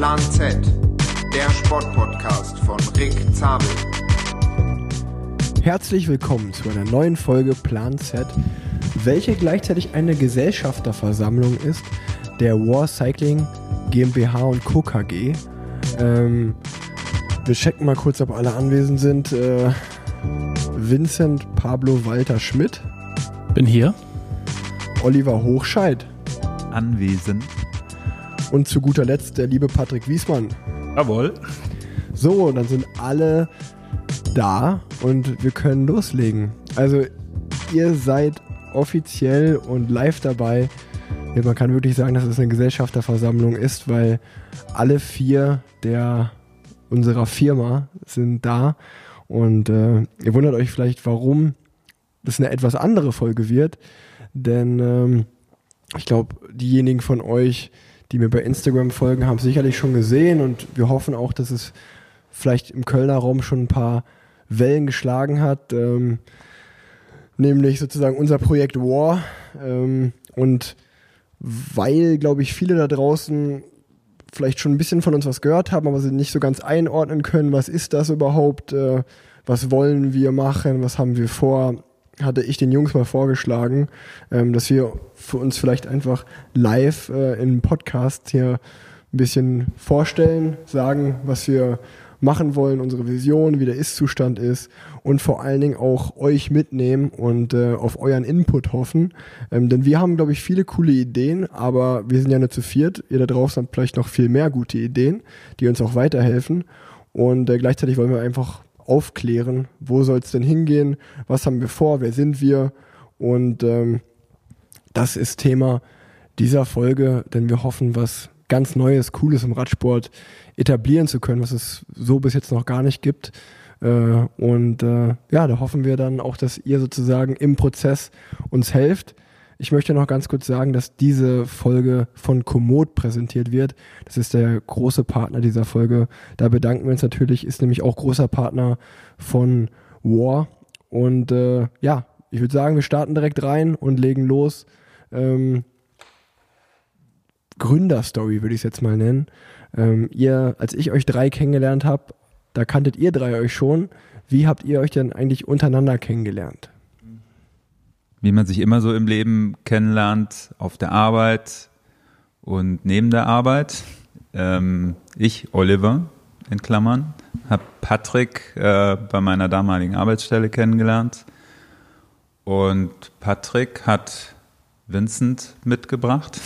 Plan Z, der Sportpodcast von Rick Zabel. Herzlich willkommen zu einer neuen Folge Plan Z, welche gleichzeitig eine Gesellschafterversammlung ist der War Cycling GmbH und Co. KG. Ähm, wir checken mal kurz, ob alle anwesend sind. Äh, Vincent Pablo Walter Schmidt. Bin hier. Oliver Hochscheid. Anwesend. Und zu guter Letzt der liebe Patrick Wiesmann. Jawohl. So, dann sind alle da und wir können loslegen. Also ihr seid offiziell und live dabei. Ja, man kann wirklich sagen, dass es eine Gesellschafterversammlung ist, weil alle vier der unserer Firma sind da und äh, ihr wundert euch vielleicht, warum das eine etwas andere Folge wird, denn ähm, ich glaube, diejenigen von euch, die mir bei Instagram folgen, haben sicherlich schon gesehen und wir hoffen auch, dass es vielleicht im Kölner Raum schon ein paar Wellen geschlagen hat, ähm, nämlich sozusagen unser Projekt War ähm, und weil, glaube ich, viele da draußen vielleicht schon ein bisschen von uns was gehört haben, aber sie nicht so ganz einordnen können, was ist das überhaupt, äh, was wollen wir machen, was haben wir vor, hatte ich den Jungs mal vorgeschlagen, ähm, dass wir für uns vielleicht einfach live äh, im Podcast hier ein bisschen vorstellen, sagen, was wir machen wollen, unsere Vision, wie der Ist-Zustand ist und vor allen Dingen auch euch mitnehmen und äh, auf euren Input hoffen. Ähm, denn wir haben, glaube ich, viele coole Ideen, aber wir sind ja nur zu viert. Ihr da draußen habt vielleicht noch viel mehr gute Ideen, die uns auch weiterhelfen. Und äh, gleichzeitig wollen wir einfach aufklären, wo soll es denn hingehen, was haben wir vor, wer sind wir und ähm, das ist Thema dieser Folge, denn wir hoffen, was ganz Neues, Cooles im Radsport etablieren zu können, was es so bis jetzt noch gar nicht gibt. Äh, und äh, ja, da hoffen wir dann auch, dass ihr sozusagen im Prozess uns helft. Ich möchte noch ganz kurz sagen, dass diese Folge von Komoot präsentiert wird. Das ist der große Partner dieser Folge. Da bedanken wir uns natürlich, ist nämlich auch großer Partner von War. Und äh, ja, ich würde sagen, wir starten direkt rein und legen los. Ähm, Gründerstory würde ich es jetzt mal nennen. Ähm, ihr, als ich euch drei kennengelernt habe, da kanntet ihr drei euch schon. Wie habt ihr euch denn eigentlich untereinander kennengelernt? Wie man sich immer so im Leben kennenlernt, auf der Arbeit und neben der Arbeit. Ähm, ich, Oliver, in Klammern, habe Patrick äh, bei meiner damaligen Arbeitsstelle kennengelernt. Und Patrick hat Vincent mitgebracht.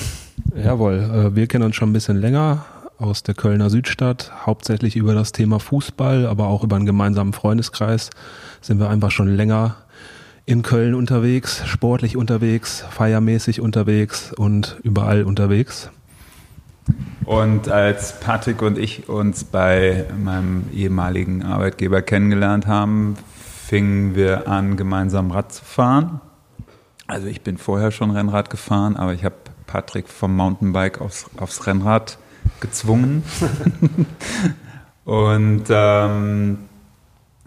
Jawohl, äh, wir kennen uns schon ein bisschen länger aus der Kölner Südstadt, hauptsächlich über das Thema Fußball, aber auch über einen gemeinsamen Freundeskreis sind wir einfach schon länger in Köln unterwegs, sportlich unterwegs, feiermäßig unterwegs und überall unterwegs. Und als Patrick und ich uns bei meinem ehemaligen Arbeitgeber kennengelernt haben, fingen wir an, gemeinsam Rad zu fahren. Also ich bin vorher schon Rennrad gefahren, aber ich habe Patrick vom Mountainbike aufs, aufs Rennrad gezwungen. und ähm,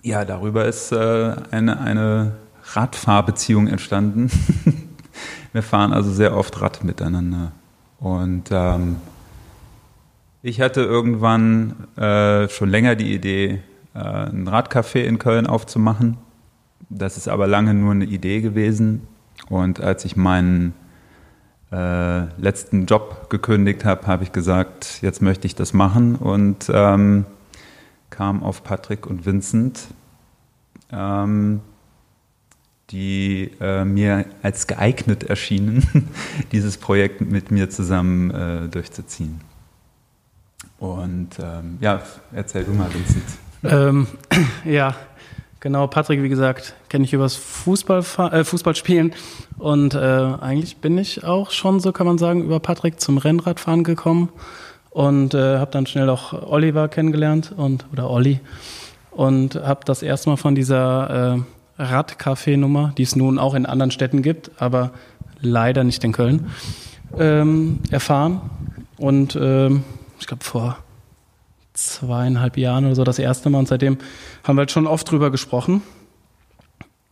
ja, darüber ist äh, eine, eine Radfahrbeziehung entstanden. Wir fahren also sehr oft Rad miteinander. Und ähm, ich hatte irgendwann äh, schon länger die Idee, äh, ein Radcafé in Köln aufzumachen. Das ist aber lange nur eine Idee gewesen. Und als ich meinen äh, letzten Job gekündigt habe, habe ich gesagt, jetzt möchte ich das machen und ähm, kam auf Patrick und Vincent, ähm, die äh, mir als geeignet erschienen, dieses Projekt mit mir zusammen äh, durchzuziehen. Und ähm, ja, erzähl du mal, Vincent. Ähm, ja, genau. Patrick, wie gesagt, kenne ich übers Fußball, äh, Fußballspielen. Und äh, eigentlich bin ich auch schon, so kann man sagen, über Patrick zum Rennradfahren gekommen. Und äh, habe dann schnell auch Oliver kennengelernt und oder Olli. Und habe das erste Mal von dieser äh, Radcafé-Nummer, die es nun auch in anderen Städten gibt, aber leider nicht in Köln, ähm, erfahren. Und ähm, ich glaube vor zweieinhalb Jahren oder so das erste Mal und seitdem haben wir halt schon oft drüber gesprochen.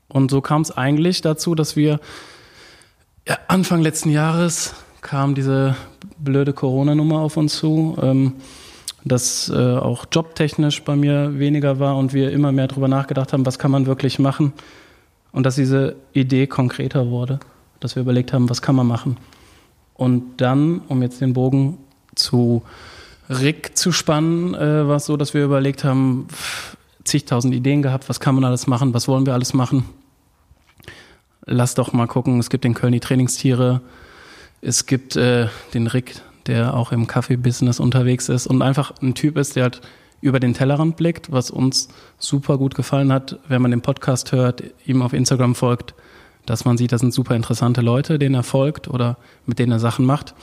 Und so kam es eigentlich dazu, dass wir ja, Anfang letzten Jahres kam diese blöde Corona-Nummer auf uns zu. Ähm, dass äh, auch jobtechnisch bei mir weniger war und wir immer mehr darüber nachgedacht haben, was kann man wirklich machen und dass diese Idee konkreter wurde, dass wir überlegt haben, was kann man machen. Und dann, um jetzt den Bogen zu Rick zu spannen, äh, war es so, dass wir überlegt haben, zigtausend Ideen gehabt, was kann man alles machen, was wollen wir alles machen. Lass doch mal gucken, es gibt den Köln die Trainingstiere, es gibt äh, den Rick, der auch im Kaffee-Business unterwegs ist und einfach ein Typ ist, der halt über den Tellerrand blickt, was uns super gut gefallen hat, wenn man den Podcast hört, ihm auf Instagram folgt, dass man sieht, das sind super interessante Leute, denen er folgt oder mit denen er Sachen macht.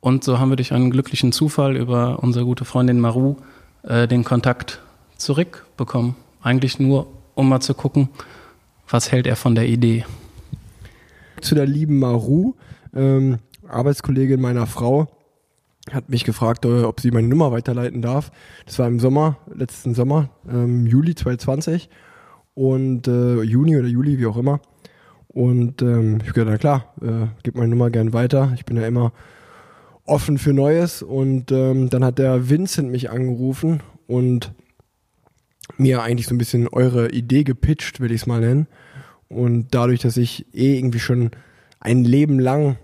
Und so haben wir durch einen glücklichen Zufall über unsere gute Freundin Maru äh, den Kontakt zurückbekommen. Eigentlich nur, um mal zu gucken, was hält er von der Idee. Zu der lieben Maru, ähm, Arbeitskollegin meiner Frau, hat mich gefragt, äh, ob sie meine Nummer weiterleiten darf. Das war im Sommer, letzten Sommer, ähm, Juli 2020 und äh, Juni oder Juli, wie auch immer. Und ähm, ich habe gesagt, na klar, äh, gib meine Nummer gern weiter. Ich bin ja immer offen für Neues. Und ähm, dann hat der Vincent mich angerufen und mir eigentlich so ein bisschen eure Idee gepitcht, will ich es mal nennen. Und dadurch, dass ich eh irgendwie schon ein Leben lang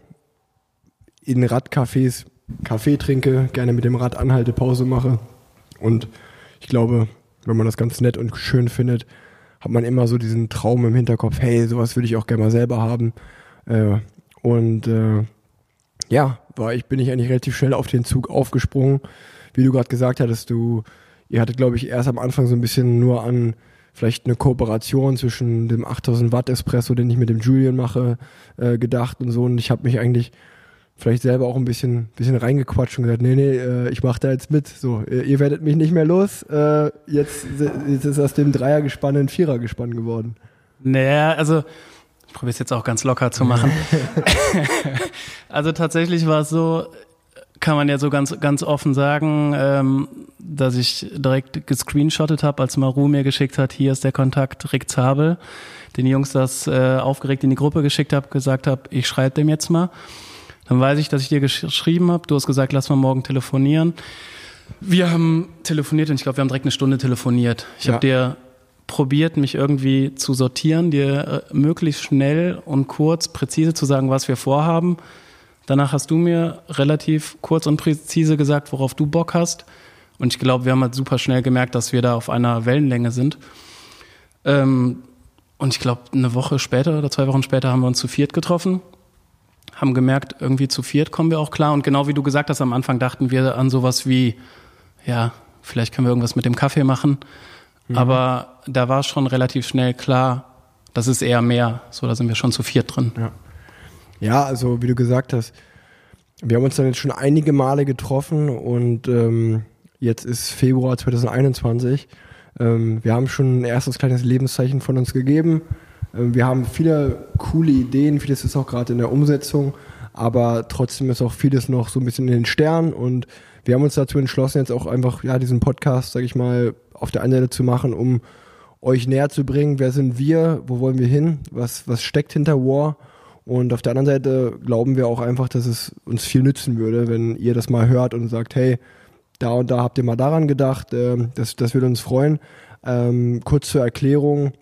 in Radcafés Kaffee trinke, gerne mit dem Rad anhalte, Pause mache. Und ich glaube, wenn man das ganz nett und schön findet, hat man immer so diesen Traum im Hinterkopf, hey, sowas würde ich auch gerne mal selber haben. Äh, und äh, ja, war ich, bin ich eigentlich relativ schnell auf den Zug aufgesprungen. Wie du gerade gesagt hattest, du, ihr hattet, glaube ich, erst am Anfang so ein bisschen nur an vielleicht eine Kooperation zwischen dem 8000 Watt Espresso, den ich mit dem Julian mache, äh, gedacht und so. Und ich habe mich eigentlich vielleicht selber auch ein bisschen, bisschen reingequatscht und gesagt, nee, nee, äh, ich mache da jetzt mit. So, ihr, werdet mich nicht mehr los. Äh, jetzt, jetzt ist aus dem Dreiergespann ein Vierergespann geworden. Naja, also ich probiere es jetzt auch ganz locker zu machen. also tatsächlich war es so, kann man ja so ganz, ganz offen sagen, ähm, dass ich direkt gescreenshottet habe, als Maru mir geschickt hat, hier ist der Kontakt Rick Zabel, den Jungs das äh, aufgeregt in die Gruppe geschickt habe, gesagt habe, ich schreibe dem jetzt mal. Dann weiß ich, dass ich dir geschrieben habe. Du hast gesagt, lass mal morgen telefonieren. Wir haben telefoniert und ich glaube, wir haben direkt eine Stunde telefoniert. Ich ja. habe dir probiert, mich irgendwie zu sortieren, dir äh, möglichst schnell und kurz, präzise zu sagen, was wir vorhaben. Danach hast du mir relativ kurz und präzise gesagt, worauf du Bock hast. Und ich glaube, wir haben halt super schnell gemerkt, dass wir da auf einer Wellenlänge sind. Ähm, und ich glaube, eine Woche später oder zwei Wochen später haben wir uns zu viert getroffen haben gemerkt, irgendwie zu viert kommen wir auch klar. Und genau wie du gesagt hast, am Anfang dachten wir an sowas wie, ja, vielleicht können wir irgendwas mit dem Kaffee machen. Mhm. Aber da war schon relativ schnell klar, das ist eher mehr. So, da sind wir schon zu viert drin. Ja. ja, also wie du gesagt hast, wir haben uns dann jetzt schon einige Male getroffen und ähm, jetzt ist Februar 2021. Ähm, wir haben schon ein erstes kleines Lebenszeichen von uns gegeben. Ähm, wir haben viele coole Ideen, vieles ist auch gerade in der Umsetzung, aber trotzdem ist auch vieles noch so ein bisschen in den Sternen und wir haben uns dazu entschlossen, jetzt auch einfach ja diesen Podcast, sag ich mal, auf der einen Seite zu machen, um euch näher zu bringen, wer sind wir, wo wollen wir hin, was, was steckt hinter War und auf der anderen Seite glauben wir auch einfach, dass es uns viel nützen würde, wenn ihr das mal hört und sagt, hey, da und da habt ihr mal daran gedacht, äh, das, das würde uns freuen. Ähm, kurz zur Erklärung,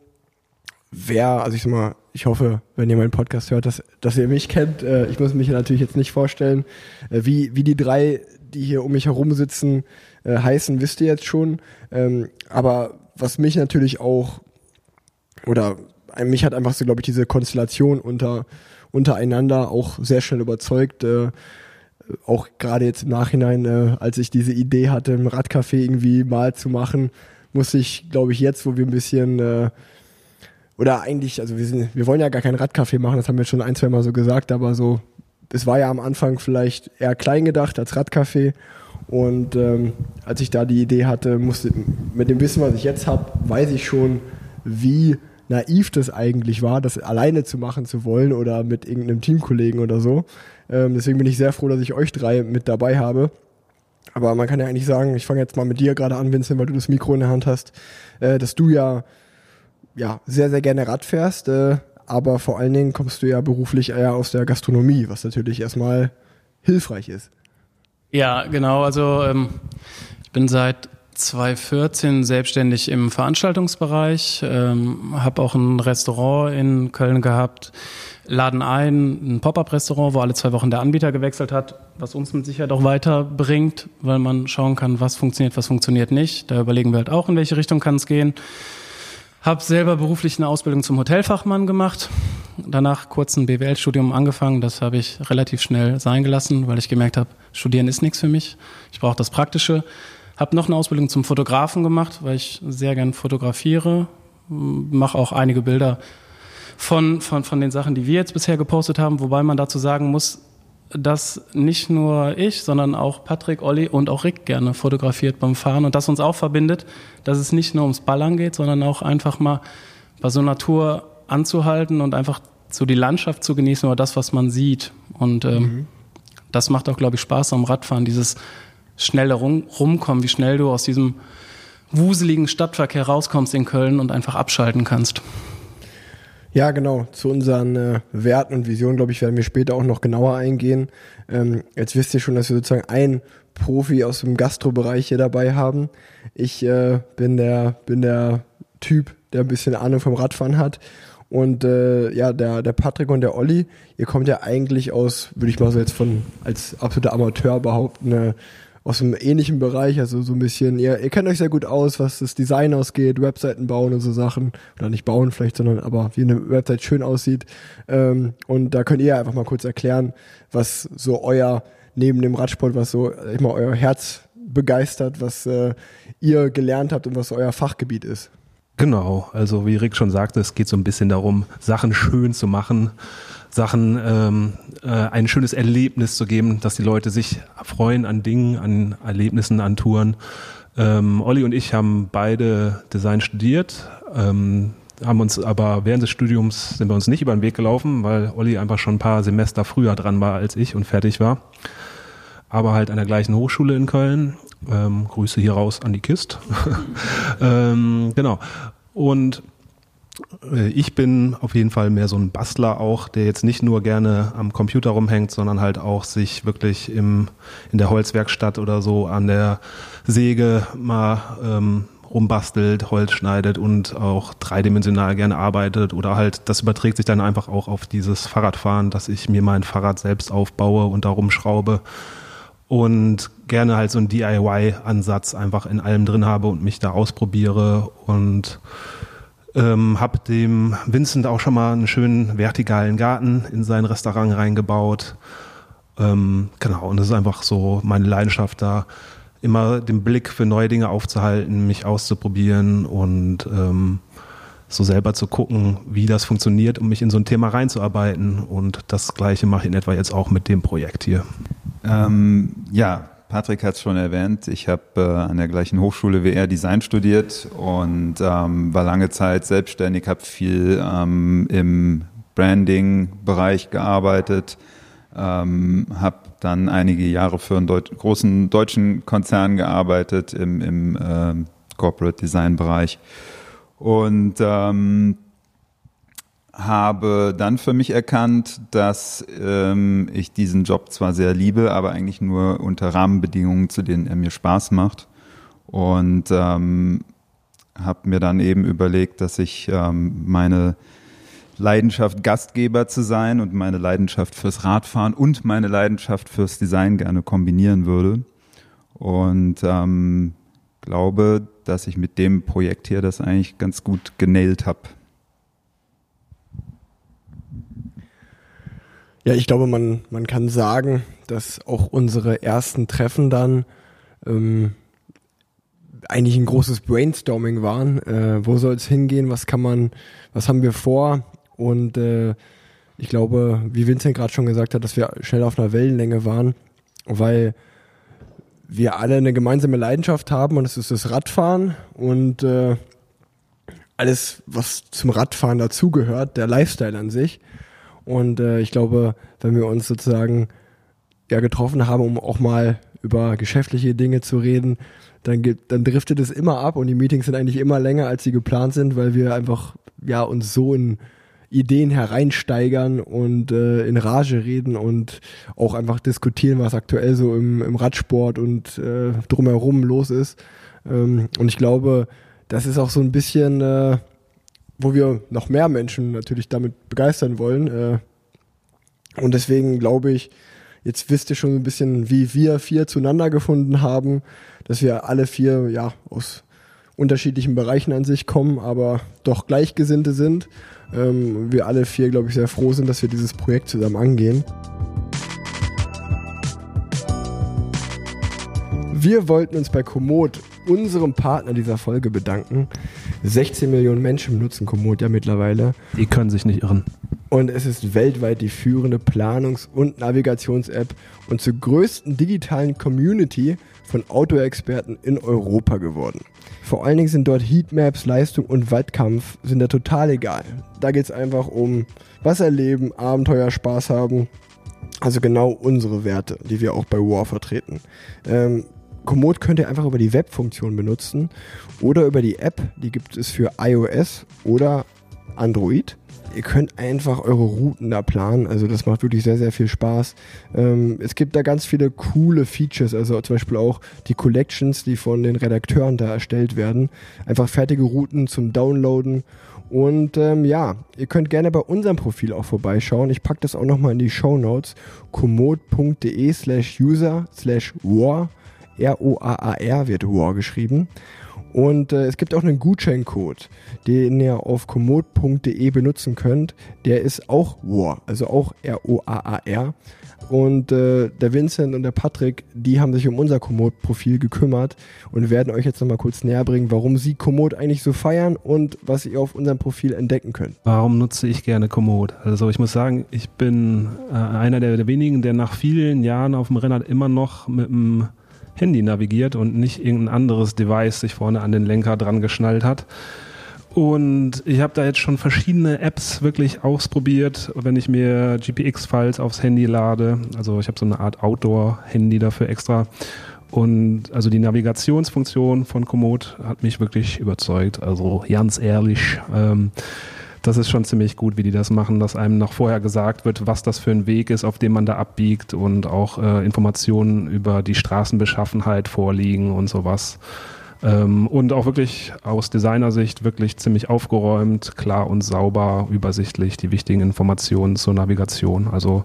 wer, also ich sag mal, ich hoffe, wenn ihr meinen Podcast hört, dass, dass ihr mich kennt. Äh, ich muss mich natürlich jetzt nicht vorstellen, äh, wie, wie die drei, die hier um mich herum sitzen, äh, heißen, wisst ihr jetzt schon. Ähm, aber was mich natürlich auch, oder mich hat einfach so, glaube ich, diese Konstellation unter, untereinander auch sehr schnell überzeugt. Äh, auch gerade jetzt im Nachhinein, äh, als ich diese Idee hatte, im Radcafé irgendwie mal zu machen, muss ich, glaube ich, jetzt, wo wir ein bisschen äh, oder eigentlich, also wir, sind, wir wollen ja gar kein Radcafé machen, das haben wir schon ein, zwei Mal so gesagt, aber so, es war ja am Anfang vielleicht eher klein gedacht als Radcafé. Und ähm, als ich da die Idee hatte, musste mit dem Wissen, was ich jetzt habe, weiß ich schon, wie naiv das eigentlich war, das alleine zu machen zu wollen oder mit irgendeinem Teamkollegen oder so. Ähm, deswegen bin ich sehr froh, dass ich euch drei mit dabei habe. Aber man kann ja eigentlich sagen, ich fange jetzt mal mit dir gerade an, Vincent, weil du das Mikro in der Hand hast, äh, dass du ja ja, sehr, sehr gerne Rad fährst, äh, aber vor allen Dingen kommst du ja beruflich eher aus der Gastronomie, was natürlich erstmal hilfreich ist. Ja, genau. Also ähm, ich bin seit 2014 selbstständig im Veranstaltungsbereich, ähm, habe auch ein Restaurant in Köln gehabt, laden ein, ein Pop-up-Restaurant, wo alle zwei Wochen der Anbieter gewechselt hat, was uns mit Sicherheit auch weiterbringt, weil man schauen kann, was funktioniert, was funktioniert nicht. Da überlegen wir halt auch, in welche Richtung kann es gehen. Habe selber beruflich eine Ausbildung zum Hotelfachmann gemacht. Danach kurz ein BWL-Studium angefangen. Das habe ich relativ schnell sein gelassen, weil ich gemerkt habe, Studieren ist nichts für mich. Ich brauche das Praktische. Habe noch eine Ausbildung zum Fotografen gemacht, weil ich sehr gern fotografiere. Mache auch einige Bilder von, von, von den Sachen, die wir jetzt bisher gepostet haben. Wobei man dazu sagen muss, dass nicht nur ich, sondern auch Patrick, Olli und auch Rick gerne fotografiert beim Fahren und das uns auch verbindet, dass es nicht nur ums Ballern geht, sondern auch einfach mal bei so Natur anzuhalten und einfach so die Landschaft zu genießen oder das, was man sieht. Und ähm, mhm. das macht auch, glaube ich, Spaß am Radfahren, dieses schnelle Rum Rumkommen, wie schnell du aus diesem wuseligen Stadtverkehr rauskommst in Köln und einfach abschalten kannst. Ja, genau. Zu unseren äh, Werten und Visionen, glaube ich, werden wir später auch noch genauer eingehen. Ähm, jetzt wisst ihr schon, dass wir sozusagen einen Profi aus dem Gastrobereich hier dabei haben. Ich äh, bin der bin der Typ, der ein bisschen Ahnung vom Radfahren hat. Und äh, ja, der, der Patrick und der Olli, ihr kommt ja eigentlich aus, würde ich mal so jetzt von als absoluter Amateur behaupten, äh, aus einem ähnlichen Bereich, also so ein bisschen, ihr, ihr kennt euch sehr gut aus, was das Design ausgeht, Webseiten bauen und so Sachen. Oder nicht bauen vielleicht, sondern aber wie eine Website schön aussieht. Ähm, und da könnt ihr einfach mal kurz erklären, was so euer, neben dem Radsport, was so, mal, euer Herz begeistert, was äh, ihr gelernt habt und was euer Fachgebiet ist. Genau, also wie Rick schon sagte, es geht so ein bisschen darum, Sachen schön zu machen Sachen ähm, äh, ein schönes Erlebnis zu geben, dass die Leute sich freuen an Dingen, an Erlebnissen, an Touren. Ähm, Olli und ich haben beide Design studiert, ähm, haben uns aber während des Studiums sind wir uns nicht über den Weg gelaufen, weil Olli einfach schon ein paar Semester früher dran war als ich und fertig war. Aber halt an der gleichen Hochschule in Köln. Ähm, Grüße hier raus an die Kist. ähm, genau. Und ich bin auf jeden Fall mehr so ein Bastler auch, der jetzt nicht nur gerne am Computer rumhängt, sondern halt auch sich wirklich im, in der Holzwerkstatt oder so an der Säge mal ähm, rumbastelt, Holz schneidet und auch dreidimensional gerne arbeitet oder halt, das überträgt sich dann einfach auch auf dieses Fahrradfahren, dass ich mir mein Fahrrad selbst aufbaue und da rumschraube und gerne halt so einen DIY-Ansatz einfach in allem drin habe und mich da ausprobiere und ähm, hab dem Vincent auch schon mal einen schönen vertikalen Garten in sein Restaurant reingebaut. Ähm, genau, und das ist einfach so meine Leidenschaft da, immer den Blick für neue Dinge aufzuhalten, mich auszuprobieren und ähm, so selber zu gucken, wie das funktioniert, um mich in so ein Thema reinzuarbeiten. Und das Gleiche mache ich in etwa jetzt auch mit dem Projekt hier. Ähm, ja, Patrick hat es schon erwähnt, ich habe äh, an der gleichen Hochschule wie er Design studiert und ähm, war lange Zeit selbstständig, habe viel ähm, im Branding-Bereich gearbeitet, ähm, habe dann einige Jahre für einen Deut großen deutschen Konzern gearbeitet im, im äh, Corporate Design-Bereich und ähm, habe dann für mich erkannt, dass ähm, ich diesen Job zwar sehr liebe, aber eigentlich nur unter Rahmenbedingungen, zu denen er mir Spaß macht. Und ähm, habe mir dann eben überlegt, dass ich ähm, meine Leidenschaft, Gastgeber zu sein und meine Leidenschaft fürs Radfahren und meine Leidenschaft fürs Design gerne kombinieren würde. Und ähm, glaube, dass ich mit dem Projekt hier das eigentlich ganz gut genailt habe. Ja, ich glaube, man, man kann sagen, dass auch unsere ersten Treffen dann ähm, eigentlich ein großes Brainstorming waren. Äh, wo soll es hingehen? Was kann man, was haben wir vor? Und äh, ich glaube, wie Vincent gerade schon gesagt hat, dass wir schnell auf einer Wellenlänge waren, weil wir alle eine gemeinsame Leidenschaft haben und es ist das Radfahren und äh, alles, was zum Radfahren dazugehört, der Lifestyle an sich. Und äh, ich glaube, wenn wir uns sozusagen ja getroffen haben, um auch mal über geschäftliche Dinge zu reden, dann gibt, dann driftet es immer ab und die Meetings sind eigentlich immer länger, als sie geplant sind, weil wir einfach ja uns so in Ideen hereinsteigern und äh, in Rage reden und auch einfach diskutieren, was aktuell so im, im Radsport und äh, drumherum los ist. Ähm, und ich glaube, das ist auch so ein bisschen, äh, wo wir noch mehr Menschen natürlich damit begeistern wollen. Äh, und deswegen glaube ich, jetzt wisst ihr schon ein bisschen, wie wir vier zueinander gefunden haben, dass wir alle vier ja aus unterschiedlichen Bereichen an sich kommen, aber doch Gleichgesinnte sind. Ähm, wir alle vier, glaube ich, sehr froh sind, dass wir dieses Projekt zusammen angehen. Wir wollten uns bei Komoot, unserem Partner dieser Folge, bedanken. 16 Millionen Menschen benutzen Komoot ja mittlerweile. Die können sich nicht irren. Und es ist weltweit die führende Planungs- und Navigations-App und zur größten digitalen Community von Outdoor-Experten in Europa geworden. Vor allen Dingen sind dort Heatmaps, Leistung und Wettkampf sind da total egal. Da geht es einfach um was erleben, Abenteuer, Spaß haben. Also genau unsere Werte, die wir auch bei War vertreten. Ähm, Komoot könnt ihr einfach über die Webfunktion benutzen oder über die App, die gibt es für iOS oder Android. Ihr könnt einfach eure Routen da planen, also das macht wirklich sehr, sehr viel Spaß. Ähm, es gibt da ganz viele coole Features, also zum Beispiel auch die Collections, die von den Redakteuren da erstellt werden. Einfach fertige Routen zum Downloaden und ähm, ja, ihr könnt gerne bei unserem Profil auch vorbeischauen. Ich packe das auch nochmal in die Show Notes. komoot.de slash user slash war R-O-A-A-R wird War geschrieben. Und äh, es gibt auch einen Gutscheincode, den ihr auf komoot.de benutzen könnt. Der ist auch War, also auch R-O-A-A-R. Und äh, der Vincent und der Patrick, die haben sich um unser Komoot-Profil gekümmert und werden euch jetzt nochmal kurz näher bringen, warum sie Komoot eigentlich so feiern und was ihr auf unserem Profil entdecken könnt. Warum nutze ich gerne Komoot? Also ich muss sagen, ich bin äh, einer der, der wenigen, der nach vielen Jahren auf dem Rennrad immer noch mit dem Handy navigiert und nicht irgendein anderes Device sich vorne an den Lenker dran geschnallt hat. Und ich habe da jetzt schon verschiedene Apps wirklich ausprobiert, wenn ich mir GPX-Files aufs Handy lade. Also ich habe so eine Art Outdoor-Handy dafür extra. Und also die Navigationsfunktion von Komoot hat mich wirklich überzeugt. Also ganz ehrlich. Ähm, das ist schon ziemlich gut, wie die das machen, dass einem noch vorher gesagt wird, was das für ein Weg ist, auf dem man da abbiegt und auch äh, Informationen über die Straßenbeschaffenheit vorliegen und sowas. Ähm, und auch wirklich aus Designersicht wirklich ziemlich aufgeräumt, klar und sauber, übersichtlich, die wichtigen Informationen zur Navigation. Also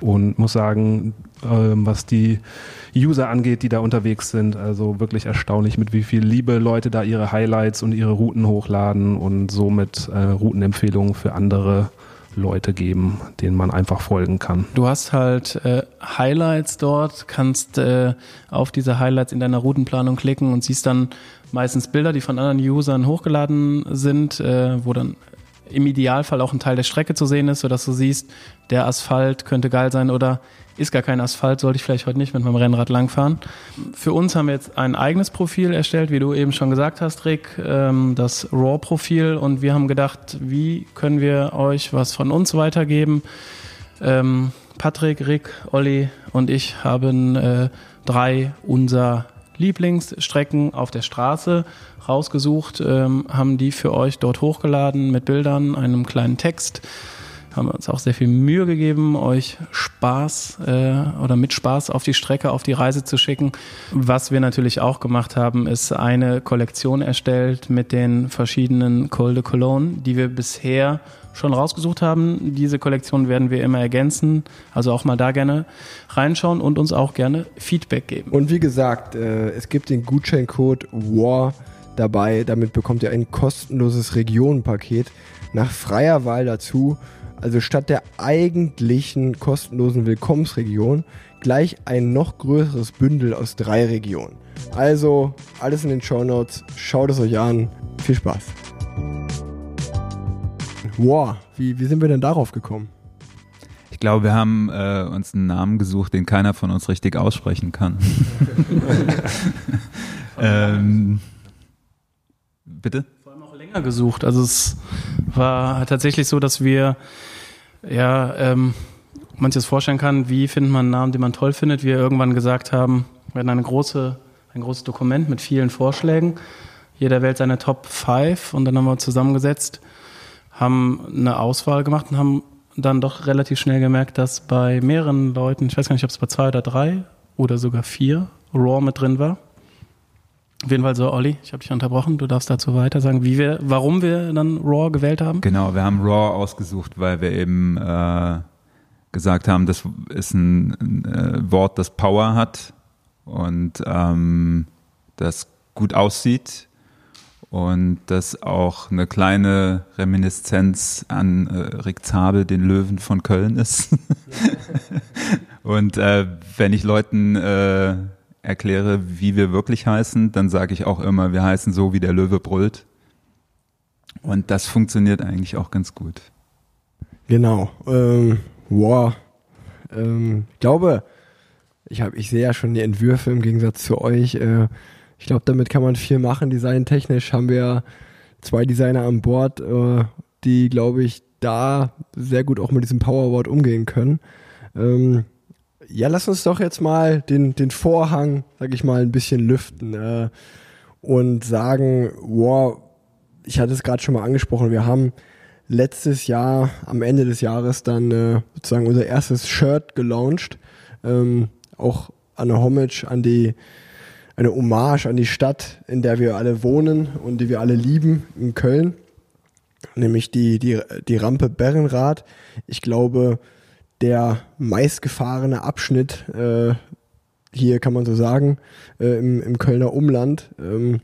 und muss sagen, was die User angeht, die da unterwegs sind, also wirklich erstaunlich, mit wie viel Liebe Leute da ihre Highlights und ihre Routen hochladen und somit äh, Routenempfehlungen für andere Leute geben, denen man einfach folgen kann. Du hast halt äh, Highlights dort, kannst äh, auf diese Highlights in deiner Routenplanung klicken und siehst dann meistens Bilder, die von anderen Usern hochgeladen sind, äh, wo dann im Idealfall auch ein Teil der Strecke zu sehen ist, sodass du siehst, der Asphalt könnte geil sein oder ist gar kein Asphalt, sollte ich vielleicht heute nicht mit meinem Rennrad langfahren. Für uns haben wir jetzt ein eigenes Profil erstellt, wie du eben schon gesagt hast, Rick, ähm, das RAW-Profil. Und wir haben gedacht, wie können wir euch was von uns weitergeben? Ähm, Patrick, Rick, Olli und ich haben äh, drei unserer Lieblingsstrecken auf der Straße rausgesucht, ähm, haben die für euch dort hochgeladen mit Bildern, einem kleinen Text haben wir uns auch sehr viel Mühe gegeben, euch Spaß äh, oder mit Spaß auf die Strecke, auf die Reise zu schicken. Was wir natürlich auch gemacht haben, ist eine Kollektion erstellt mit den verschiedenen Col de Cologne, die wir bisher schon rausgesucht haben. Diese Kollektion werden wir immer ergänzen. Also auch mal da gerne reinschauen und uns auch gerne Feedback geben. Und wie gesagt, äh, es gibt den Gutscheincode WAR dabei. Damit bekommt ihr ein kostenloses Regionenpaket nach freier Wahl dazu. Also statt der eigentlichen kostenlosen Willkommensregion gleich ein noch größeres Bündel aus drei Regionen. Also alles in den Show Notes. Schaut es euch an. Viel Spaß. Wow, wie, wie sind wir denn darauf gekommen? Ich glaube, wir haben äh, uns einen Namen gesucht, den keiner von uns richtig aussprechen kann. ähm, bitte? Vor allem auch länger gesucht. Also es war tatsächlich so, dass wir ja ähm, man sich das vorstellen kann, wie findet man einen Namen, den man toll findet. Wir irgendwann gesagt haben, wir hatten eine große, ein großes Dokument mit vielen Vorschlägen. Jeder wählt seine Top 5 und dann haben wir zusammengesetzt, haben eine Auswahl gemacht und haben dann doch relativ schnell gemerkt, dass bei mehreren Leuten, ich weiß gar nicht, ob es bei zwei oder drei oder sogar vier, Raw mit drin war. Auf jeden Fall so, Olli, ich habe dich unterbrochen, du darfst dazu weiter sagen, wie wir, warum wir dann Raw gewählt haben. Genau, wir haben Raw ausgesucht, weil wir eben äh, gesagt haben, das ist ein, ein äh, Wort, das Power hat und ähm, das gut aussieht und das auch eine kleine Reminiszenz an äh, Rick Zabel, den Löwen von Köln ist. und äh, wenn ich Leuten äh, erkläre, wie wir wirklich heißen, dann sage ich auch immer, wir heißen so, wie der Löwe brüllt. Und das funktioniert eigentlich auch ganz gut. Genau. Ähm, wow. Ähm, ich glaube, ich, hab, ich sehe ja schon die Entwürfe im Gegensatz zu euch. Äh, ich glaube, damit kann man viel machen. Designtechnisch haben wir zwei Designer an Bord, äh, die, glaube ich, da sehr gut auch mit diesem Powerboard umgehen können. Ähm, ja, lass uns doch jetzt mal den, den Vorhang, sag ich mal, ein bisschen lüften äh, und sagen, wow, ich hatte es gerade schon mal angesprochen, wir haben letztes Jahr, am Ende des Jahres, dann äh, sozusagen unser erstes Shirt gelauncht. Ähm, auch eine Homage an die, eine Hommage an die Stadt, in der wir alle wohnen und die wir alle lieben, in Köln. Nämlich die, die, die Rampe Berrenrad. Ich glaube, der meistgefahrene Abschnitt, äh, hier kann man so sagen, äh, im, im Kölner Umland. Ähm,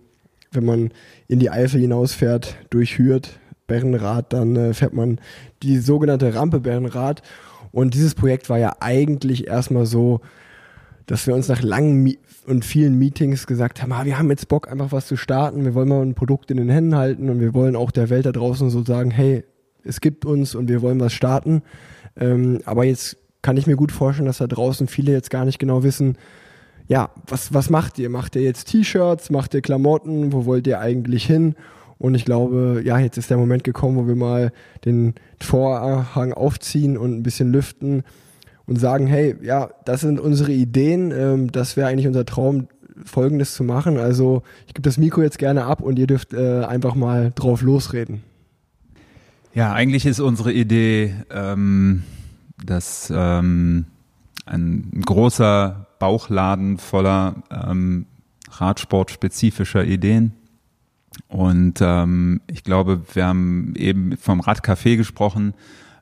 wenn man in die Eifel hinausfährt, durch Hürth, Bernrad, dann äh, fährt man die sogenannte Rampe Bernrad. Und dieses Projekt war ja eigentlich erstmal so, dass wir uns nach langen und vielen Meetings gesagt haben, ah, wir haben jetzt Bock, einfach was zu starten, wir wollen mal ein Produkt in den Händen halten und wir wollen auch der Welt da draußen so sagen, hey, es gibt uns und wir wollen was starten. Ähm, aber jetzt kann ich mir gut vorstellen, dass da draußen viele jetzt gar nicht genau wissen, ja, was, was macht ihr? Macht ihr jetzt T-Shirts? Macht ihr Klamotten? Wo wollt ihr eigentlich hin? Und ich glaube, ja, jetzt ist der Moment gekommen, wo wir mal den Vorhang aufziehen und ein bisschen lüften und sagen, hey, ja, das sind unsere Ideen, ähm, das wäre eigentlich unser Traum, Folgendes zu machen. Also ich gebe das Mikro jetzt gerne ab und ihr dürft äh, einfach mal drauf losreden. Ja, eigentlich ist unsere Idee, ähm, dass ähm, ein großer Bauchladen voller ähm, Radsport-spezifischer Ideen. Und ähm, ich glaube, wir haben eben vom Radcafé gesprochen,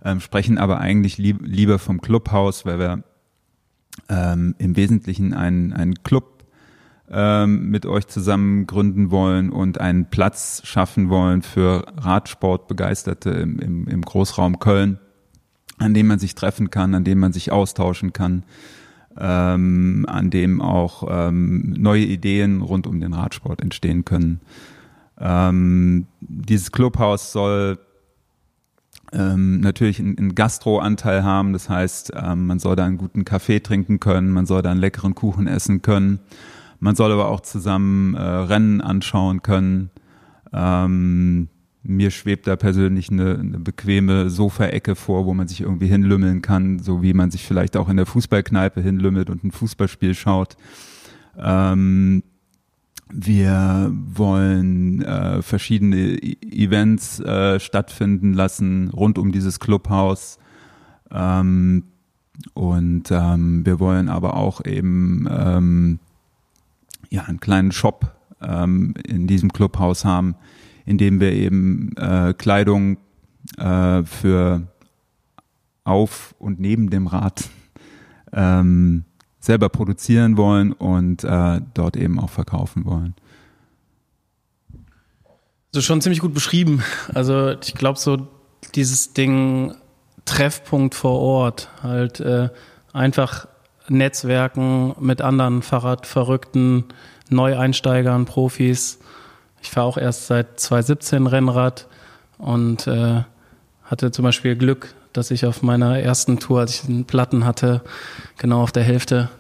ähm, sprechen aber eigentlich lieb, lieber vom Clubhaus, weil wir ähm, im Wesentlichen einen, einen Club ähm, mit euch zusammen gründen wollen und einen Platz schaffen wollen für Radsportbegeisterte im, im, im Großraum Köln, an dem man sich treffen kann, an dem man sich austauschen kann, ähm, an dem auch ähm, neue Ideen rund um den Radsport entstehen können. Ähm, dieses Clubhaus soll ähm, natürlich einen, Gastro-Anteil haben, das heißt, ähm, man soll da einen guten Kaffee trinken können, man soll da einen leckeren Kuchen essen können. Man soll aber auch zusammen äh, Rennen anschauen können. Ähm, mir schwebt da persönlich eine, eine bequeme Sofaecke vor, wo man sich irgendwie hinlümmeln kann, so wie man sich vielleicht auch in der Fußballkneipe hinlümmelt und ein Fußballspiel schaut. Ähm, wir wollen äh, verschiedene e Events äh, stattfinden lassen rund um dieses Clubhaus. Ähm, und ähm, wir wollen aber auch eben ähm, ja, einen kleinen Shop ähm, in diesem Clubhaus haben, in dem wir eben äh, Kleidung äh, für auf und neben dem Rad ähm, selber produzieren wollen und äh, dort eben auch verkaufen wollen. So schon ziemlich gut beschrieben. Also ich glaube so dieses Ding Treffpunkt vor Ort, halt äh, einfach Netzwerken mit anderen Fahrradverrückten, Neueinsteigern, Profis. Ich fahre auch erst seit 2017 Rennrad und äh, hatte zum Beispiel Glück, dass ich auf meiner ersten Tour, als ich einen Platten hatte, genau auf der Hälfte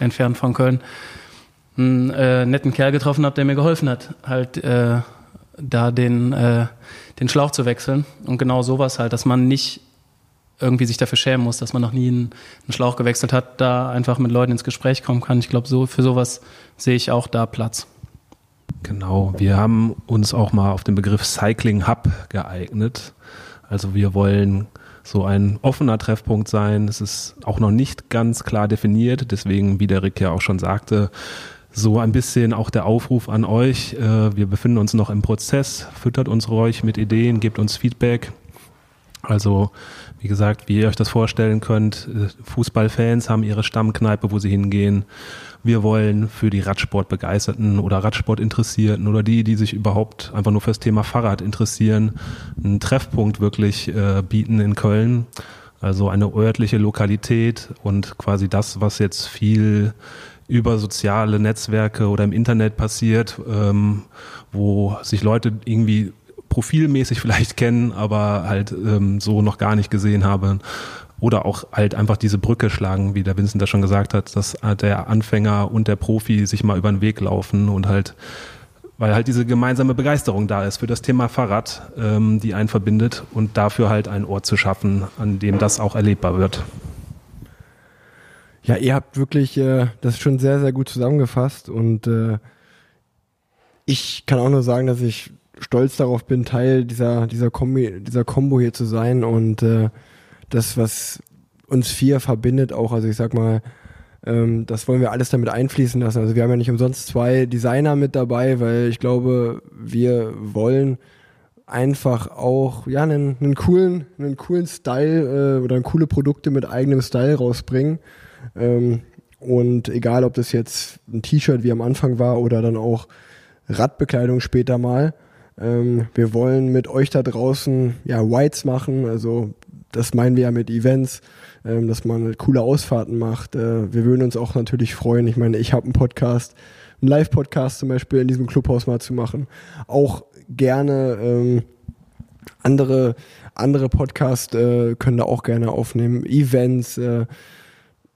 entfernt von Köln, einen äh, netten Kerl getroffen habe, der mir geholfen hat, halt äh, da den, äh, den Schlauch zu wechseln. Und genau sowas halt, dass man nicht irgendwie sich dafür schämen muss, dass man noch nie einen, einen Schlauch gewechselt hat, da einfach mit Leuten ins Gespräch kommen kann. Ich glaube, so, für sowas sehe ich auch da Platz. Genau, wir haben uns auch mal auf den Begriff Cycling Hub geeignet. Also wir wollen so ein offener Treffpunkt sein. Es ist auch noch nicht ganz klar definiert, deswegen, wie der Rick ja auch schon sagte, so ein bisschen auch der Aufruf an euch. Äh, wir befinden uns noch im Prozess, füttert uns ruhig mit Ideen, gebt uns Feedback. Also, wie gesagt, wie ihr euch das vorstellen könnt, äh, Fußballfans haben ihre Stammkneipe, wo sie hingehen. Wir wollen für die Radsportbegeisterten oder Radsportinteressierten oder die, die sich überhaupt einfach nur fürs Thema Fahrrad interessieren, einen Treffpunkt wirklich äh, bieten in Köln. Also eine örtliche Lokalität und quasi das, was jetzt viel über soziale Netzwerke oder im Internet passiert, ähm, wo sich Leute irgendwie profilmäßig vielleicht kennen, aber halt ähm, so noch gar nicht gesehen haben. Oder auch halt einfach diese Brücke schlagen, wie der Vincent das schon gesagt hat, dass der Anfänger und der Profi sich mal über den Weg laufen und halt, weil halt diese gemeinsame Begeisterung da ist für das Thema Fahrrad, ähm, die einen verbindet und dafür halt einen Ort zu schaffen, an dem das auch erlebbar wird. Ja, ihr habt wirklich äh, das schon sehr, sehr gut zusammengefasst und äh, ich kann auch nur sagen, dass ich stolz darauf bin, Teil dieser, dieser Kombi, dieser Combo hier zu sein und äh, das, was uns vier verbindet, auch, also ich sag mal, ähm, das wollen wir alles damit einfließen lassen. Also wir haben ja nicht umsonst zwei Designer mit dabei, weil ich glaube, wir wollen einfach auch ja einen, einen coolen, einen coolen Style äh, oder coole Produkte mit eigenem Style rausbringen. Ähm, und egal, ob das jetzt ein T-Shirt wie am Anfang war oder dann auch Radbekleidung später mal. Ähm, wir wollen mit euch da draußen ja Whites machen, also das meinen wir ja mit Events, ähm, dass man coole Ausfahrten macht. Äh, wir würden uns auch natürlich freuen. Ich meine, ich habe einen Podcast, einen Live-Podcast zum Beispiel in diesem Clubhaus mal zu machen. Auch gerne ähm, andere andere Podcasts äh, können da auch gerne aufnehmen. Events. Äh,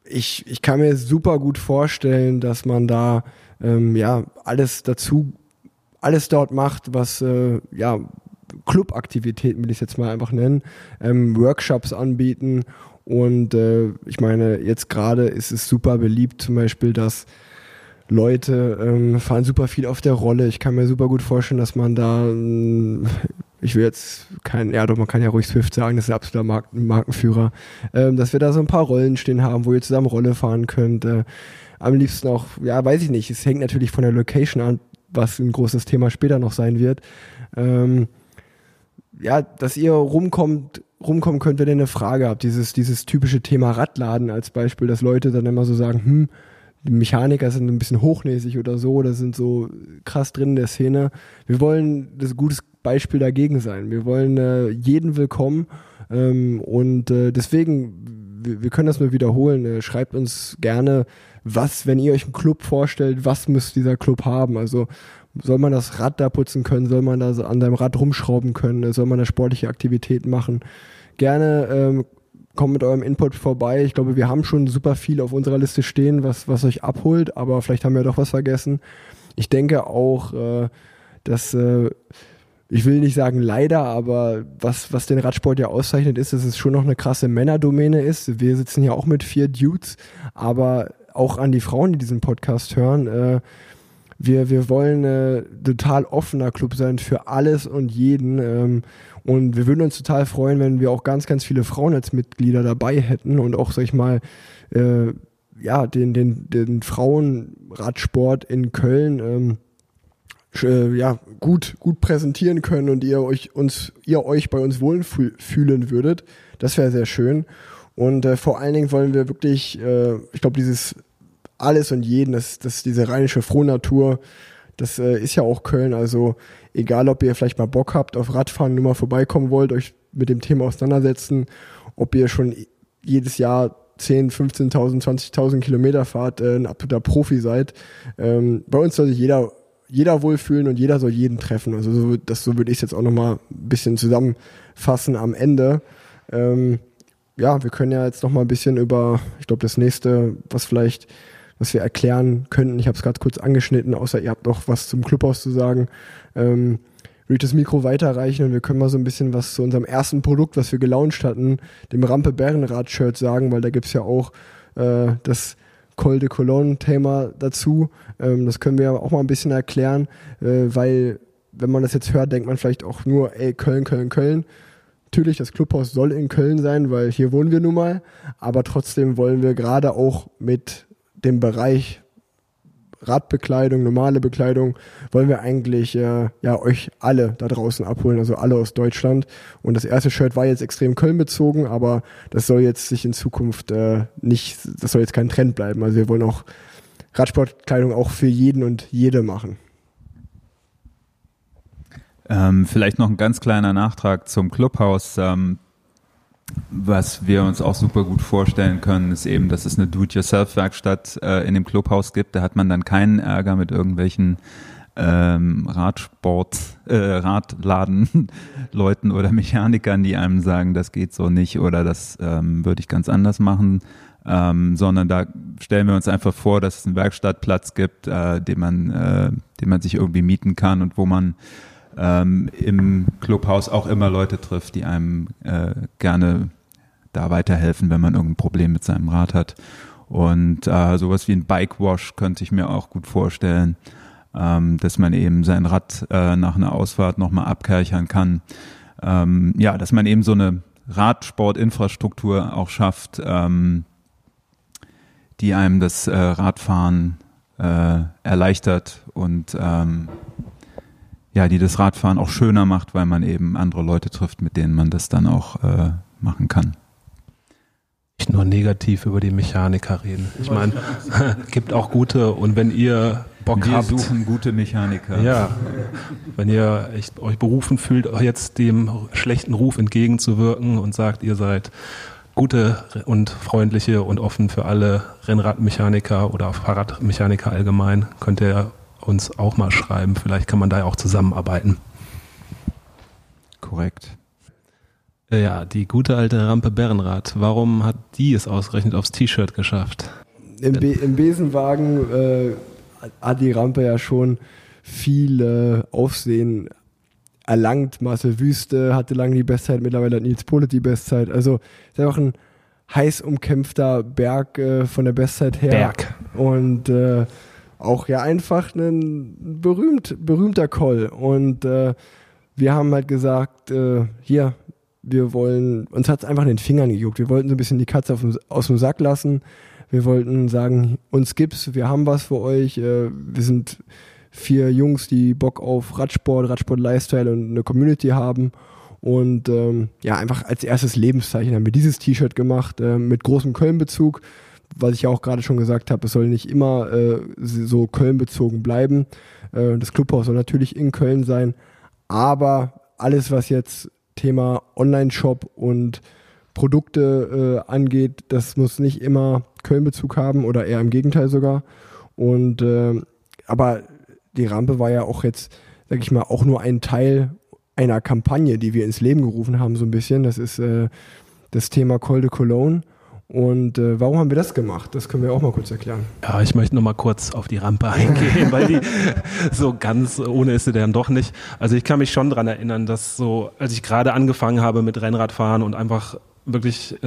ich, ich kann mir super gut vorstellen, dass man da ähm, ja alles dazu alles dort macht, was äh, ja Clubaktivitäten will ich jetzt mal einfach nennen, ähm, Workshops anbieten und äh, ich meine jetzt gerade ist es super beliebt zum Beispiel, dass Leute ähm, fahren super viel auf der Rolle. Ich kann mir super gut vorstellen, dass man da, äh, ich will jetzt kein, ja doch, man kann ja ruhig Swift sagen, das ist ein absoluter Marken, Markenführer, ähm, dass wir da so ein paar Rollen stehen haben, wo ihr zusammen Rolle fahren könnt. Äh, am liebsten auch, ja, weiß ich nicht, es hängt natürlich von der Location an, was ein großes Thema später noch sein wird. Ähm, ja, dass ihr rumkommt, rumkommen könnt, wenn ihr eine Frage habt. Dieses, dieses typische Thema Radladen als Beispiel, dass Leute dann immer so sagen, hm, die Mechaniker sind ein bisschen hochnäsig oder so, oder sind so krass drin in der Szene. Wir wollen das gutes Beispiel dagegen sein. Wir wollen äh, jeden willkommen ähm, und äh, deswegen, wir, wir, können das nur wiederholen. Äh, schreibt uns gerne, was, wenn ihr euch einen Club vorstellt, was muss dieser Club haben? Also soll man das Rad da putzen können? Soll man da an seinem Rad rumschrauben können? Soll man da sportliche Aktivitäten machen? Gerne ähm, kommt mit eurem Input vorbei. Ich glaube, wir haben schon super viel auf unserer Liste stehen, was, was euch abholt, aber vielleicht haben wir doch was vergessen. Ich denke auch, äh, dass äh, ich will nicht sagen leider, aber was, was den Radsport ja auszeichnet, ist, dass es schon noch eine krasse Männerdomäne ist. Wir sitzen ja auch mit vier Dudes, aber auch an die Frauen, die diesen Podcast hören, äh, wir, wir wollen äh, total offener Club sein für alles und jeden. Ähm, und wir würden uns total freuen, wenn wir auch ganz, ganz viele Frauen als Mitglieder dabei hätten und auch, sag ich mal, äh, ja, den, den, den Frauenradsport in Köln ähm, äh, ja, gut, gut präsentieren können und ihr euch uns, ihr euch bei uns wohlfühlen würdet. Das wäre sehr schön. Und äh, vor allen Dingen wollen wir wirklich, äh, ich glaube, dieses alles und jeden, das, das diese rheinische Frohnatur, das äh, ist ja auch Köln. Also egal, ob ihr vielleicht mal Bock habt auf Radfahren, nur mal vorbeikommen wollt, euch mit dem Thema auseinandersetzen, ob ihr schon jedes Jahr 10, 15.000, 20.000 Kilometer fahrt, äh, ein absoluter Profi seid. Ähm, bei uns soll sich jeder jeder wohlfühlen und jeder soll jeden treffen. Also so, das so würde ich jetzt auch nochmal ein bisschen zusammenfassen am Ende. Ähm, ja, wir können ja jetzt nochmal ein bisschen über, ich glaube, das nächste, was vielleicht was wir erklären könnten. Ich habe es gerade kurz angeschnitten, außer ihr habt noch was zum Clubhaus zu sagen. Ähm, würde ich das Mikro weiterreichen und wir können mal so ein bisschen was zu unserem ersten Produkt, was wir gelauncht hatten, dem Rampe Bärenrad Shirt sagen, weil da gibt es ja auch äh, das Col de Cologne Thema dazu. Ähm, das können wir auch mal ein bisschen erklären, äh, weil wenn man das jetzt hört, denkt man vielleicht auch nur, ey, Köln, Köln, Köln. Natürlich, das Clubhaus soll in Köln sein, weil hier wohnen wir nun mal. Aber trotzdem wollen wir gerade auch mit dem Bereich Radbekleidung, normale Bekleidung, wollen wir eigentlich äh, ja euch alle da draußen abholen, also alle aus Deutschland. Und das erste Shirt war jetzt extrem Köln bezogen, aber das soll jetzt sich in Zukunft äh, nicht, das soll jetzt kein Trend bleiben. Also wir wollen auch Radsportkleidung auch für jeden und jede machen. Ähm, vielleicht noch ein ganz kleiner Nachtrag zum Clubhaus. Ähm, was wir uns auch super gut vorstellen können, ist eben, dass es eine Do-it-yourself-Werkstatt äh, in dem Clubhaus gibt. Da hat man dann keinen Ärger mit irgendwelchen ähm, Radsport, äh, Radladen-Leuten oder Mechanikern, die einem sagen, das geht so nicht oder das ähm, würde ich ganz anders machen. Ähm, sondern da stellen wir uns einfach vor, dass es einen Werkstattplatz gibt, äh, den man, äh, den man sich irgendwie mieten kann und wo man ähm, im Clubhaus auch immer Leute trifft, die einem äh, gerne da weiterhelfen, wenn man irgendein Problem mit seinem Rad hat. Und äh, sowas wie ein Bike Wash könnte ich mir auch gut vorstellen, ähm, dass man eben sein Rad äh, nach einer Ausfahrt nochmal abkerchern kann. Ähm, ja, dass man eben so eine Radsportinfrastruktur auch schafft, ähm, die einem das äh, Radfahren äh, erleichtert und ähm, ja, die das Radfahren auch schöner macht, weil man eben andere Leute trifft, mit denen man das dann auch äh, machen kann. Nicht nur negativ über die Mechaniker reden. Ich meine, gibt auch gute und wenn ihr Bock Wir habt, suchen gute Mechaniker. ja, wenn ihr euch berufen fühlt, jetzt dem schlechten Ruf entgegenzuwirken und sagt, ihr seid gute und freundliche und offen für alle Rennradmechaniker oder Fahrradmechaniker allgemein, könnt ihr uns auch mal schreiben. Vielleicht kann man da ja auch zusammenarbeiten. Korrekt. Äh, Ja, die gute alte Rampe Bärenrad. Warum hat die es ausgerechnet aufs T-Shirt geschafft? Im, Be im Besenwagen äh, hat die Rampe ja schon viel Aufsehen erlangt. Marcel Wüste hatte lange die Bestzeit, mittlerweile hat Nils Polet die Bestzeit. Also ist einfach ein heiß umkämpfter Berg äh, von der Bestzeit her. Berg. Und äh, auch ja einfach ein berühmt, berühmter Call. Und äh, wir haben halt gesagt, äh, hier, wir wollen, uns hat es einfach in den Fingern gejuckt. Wir wollten so ein bisschen die Katze dem, aus dem Sack lassen. Wir wollten sagen, uns gibt's, wir haben was für euch. Äh, wir sind vier Jungs, die Bock auf Radsport, Radsport-Lifestyle und eine Community haben. Und ähm, ja, einfach als erstes Lebenszeichen haben wir dieses T-Shirt gemacht äh, mit großem Köln-Bezug. Was ich ja auch gerade schon gesagt habe, es soll nicht immer äh, so Köln-bezogen bleiben. Äh, das Clubhaus soll natürlich in Köln sein. Aber alles, was jetzt Thema Online-Shop und Produkte äh, angeht, das muss nicht immer Köln-Bezug haben oder eher im Gegenteil sogar. Und äh, aber die Rampe war ja auch jetzt, sag ich mal, auch nur ein Teil einer Kampagne, die wir ins Leben gerufen haben, so ein bisschen. Das ist äh, das Thema Col de Cologne. Und äh, warum haben wir das gemacht? Das können wir auch mal kurz erklären. Ja, ich möchte noch mal kurz auf die Rampe eingehen, weil die so ganz ohne ist sie dann doch nicht. Also ich kann mich schon dran erinnern, dass so, als ich gerade angefangen habe mit Rennradfahren und einfach wirklich, äh,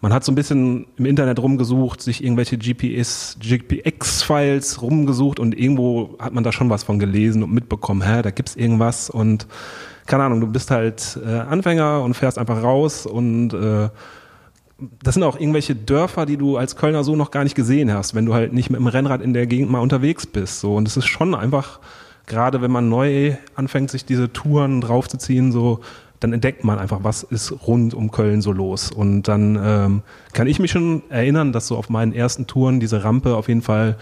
man hat so ein bisschen im Internet rumgesucht, sich irgendwelche GPS, GPX-Files rumgesucht und irgendwo hat man da schon was von gelesen und mitbekommen, hä, da gibt's irgendwas und keine Ahnung, du bist halt äh, Anfänger und fährst einfach raus und äh, das sind auch irgendwelche Dörfer, die du als Kölner so noch gar nicht gesehen hast, wenn du halt nicht mit dem Rennrad in der Gegend mal unterwegs bist. So. Und es ist schon einfach, gerade wenn man neu anfängt, sich diese Touren draufzuziehen, so, dann entdeckt man einfach, was ist rund um Köln so los. Und dann ähm, kann ich mich schon erinnern, dass so auf meinen ersten Touren diese Rampe auf jeden Fall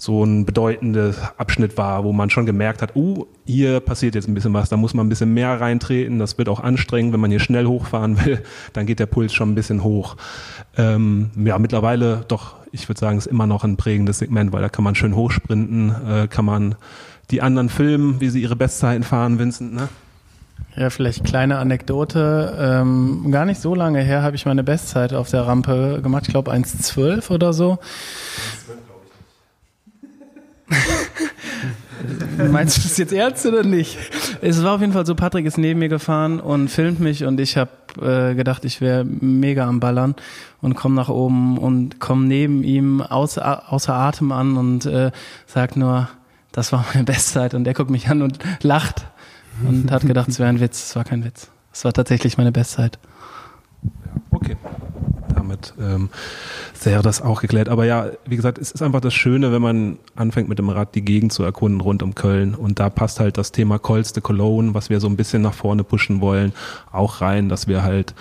so ein bedeutender Abschnitt war, wo man schon gemerkt hat, uh, hier passiert jetzt ein bisschen was, da muss man ein bisschen mehr reintreten, das wird auch anstrengend, wenn man hier schnell hochfahren will, dann geht der Puls schon ein bisschen hoch. Ähm, ja, mittlerweile doch, ich würde sagen, ist immer noch ein prägendes Segment, weil da kann man schön hochsprinten, äh, kann man die anderen filmen, wie sie ihre Bestzeiten fahren, Vincent, ne? Ja, vielleicht kleine Anekdote. Ähm, gar nicht so lange her habe ich meine Bestzeit auf der Rampe gemacht. Ich glaube 1,12 oder so. Meinst du das jetzt ernst oder nicht? Es war auf jeden Fall so, Patrick ist neben mir gefahren und filmt mich und ich habe äh, gedacht, ich wäre mega am Ballern und komme nach oben und komme neben ihm außer, außer Atem an und äh, sagt nur, das war meine Bestzeit und er guckt mich an und lacht und hat gedacht, es wäre ein Witz. Es war kein Witz. Das war tatsächlich meine Bestzeit. Okay. Damit ähm, wäre das auch geklärt. Aber ja, wie gesagt, es ist einfach das Schöne, wenn man anfängt mit dem Rad die Gegend zu erkunden rund um Köln. Und da passt halt das Thema Colts de Cologne, was wir so ein bisschen nach vorne pushen wollen, auch rein, dass wir halt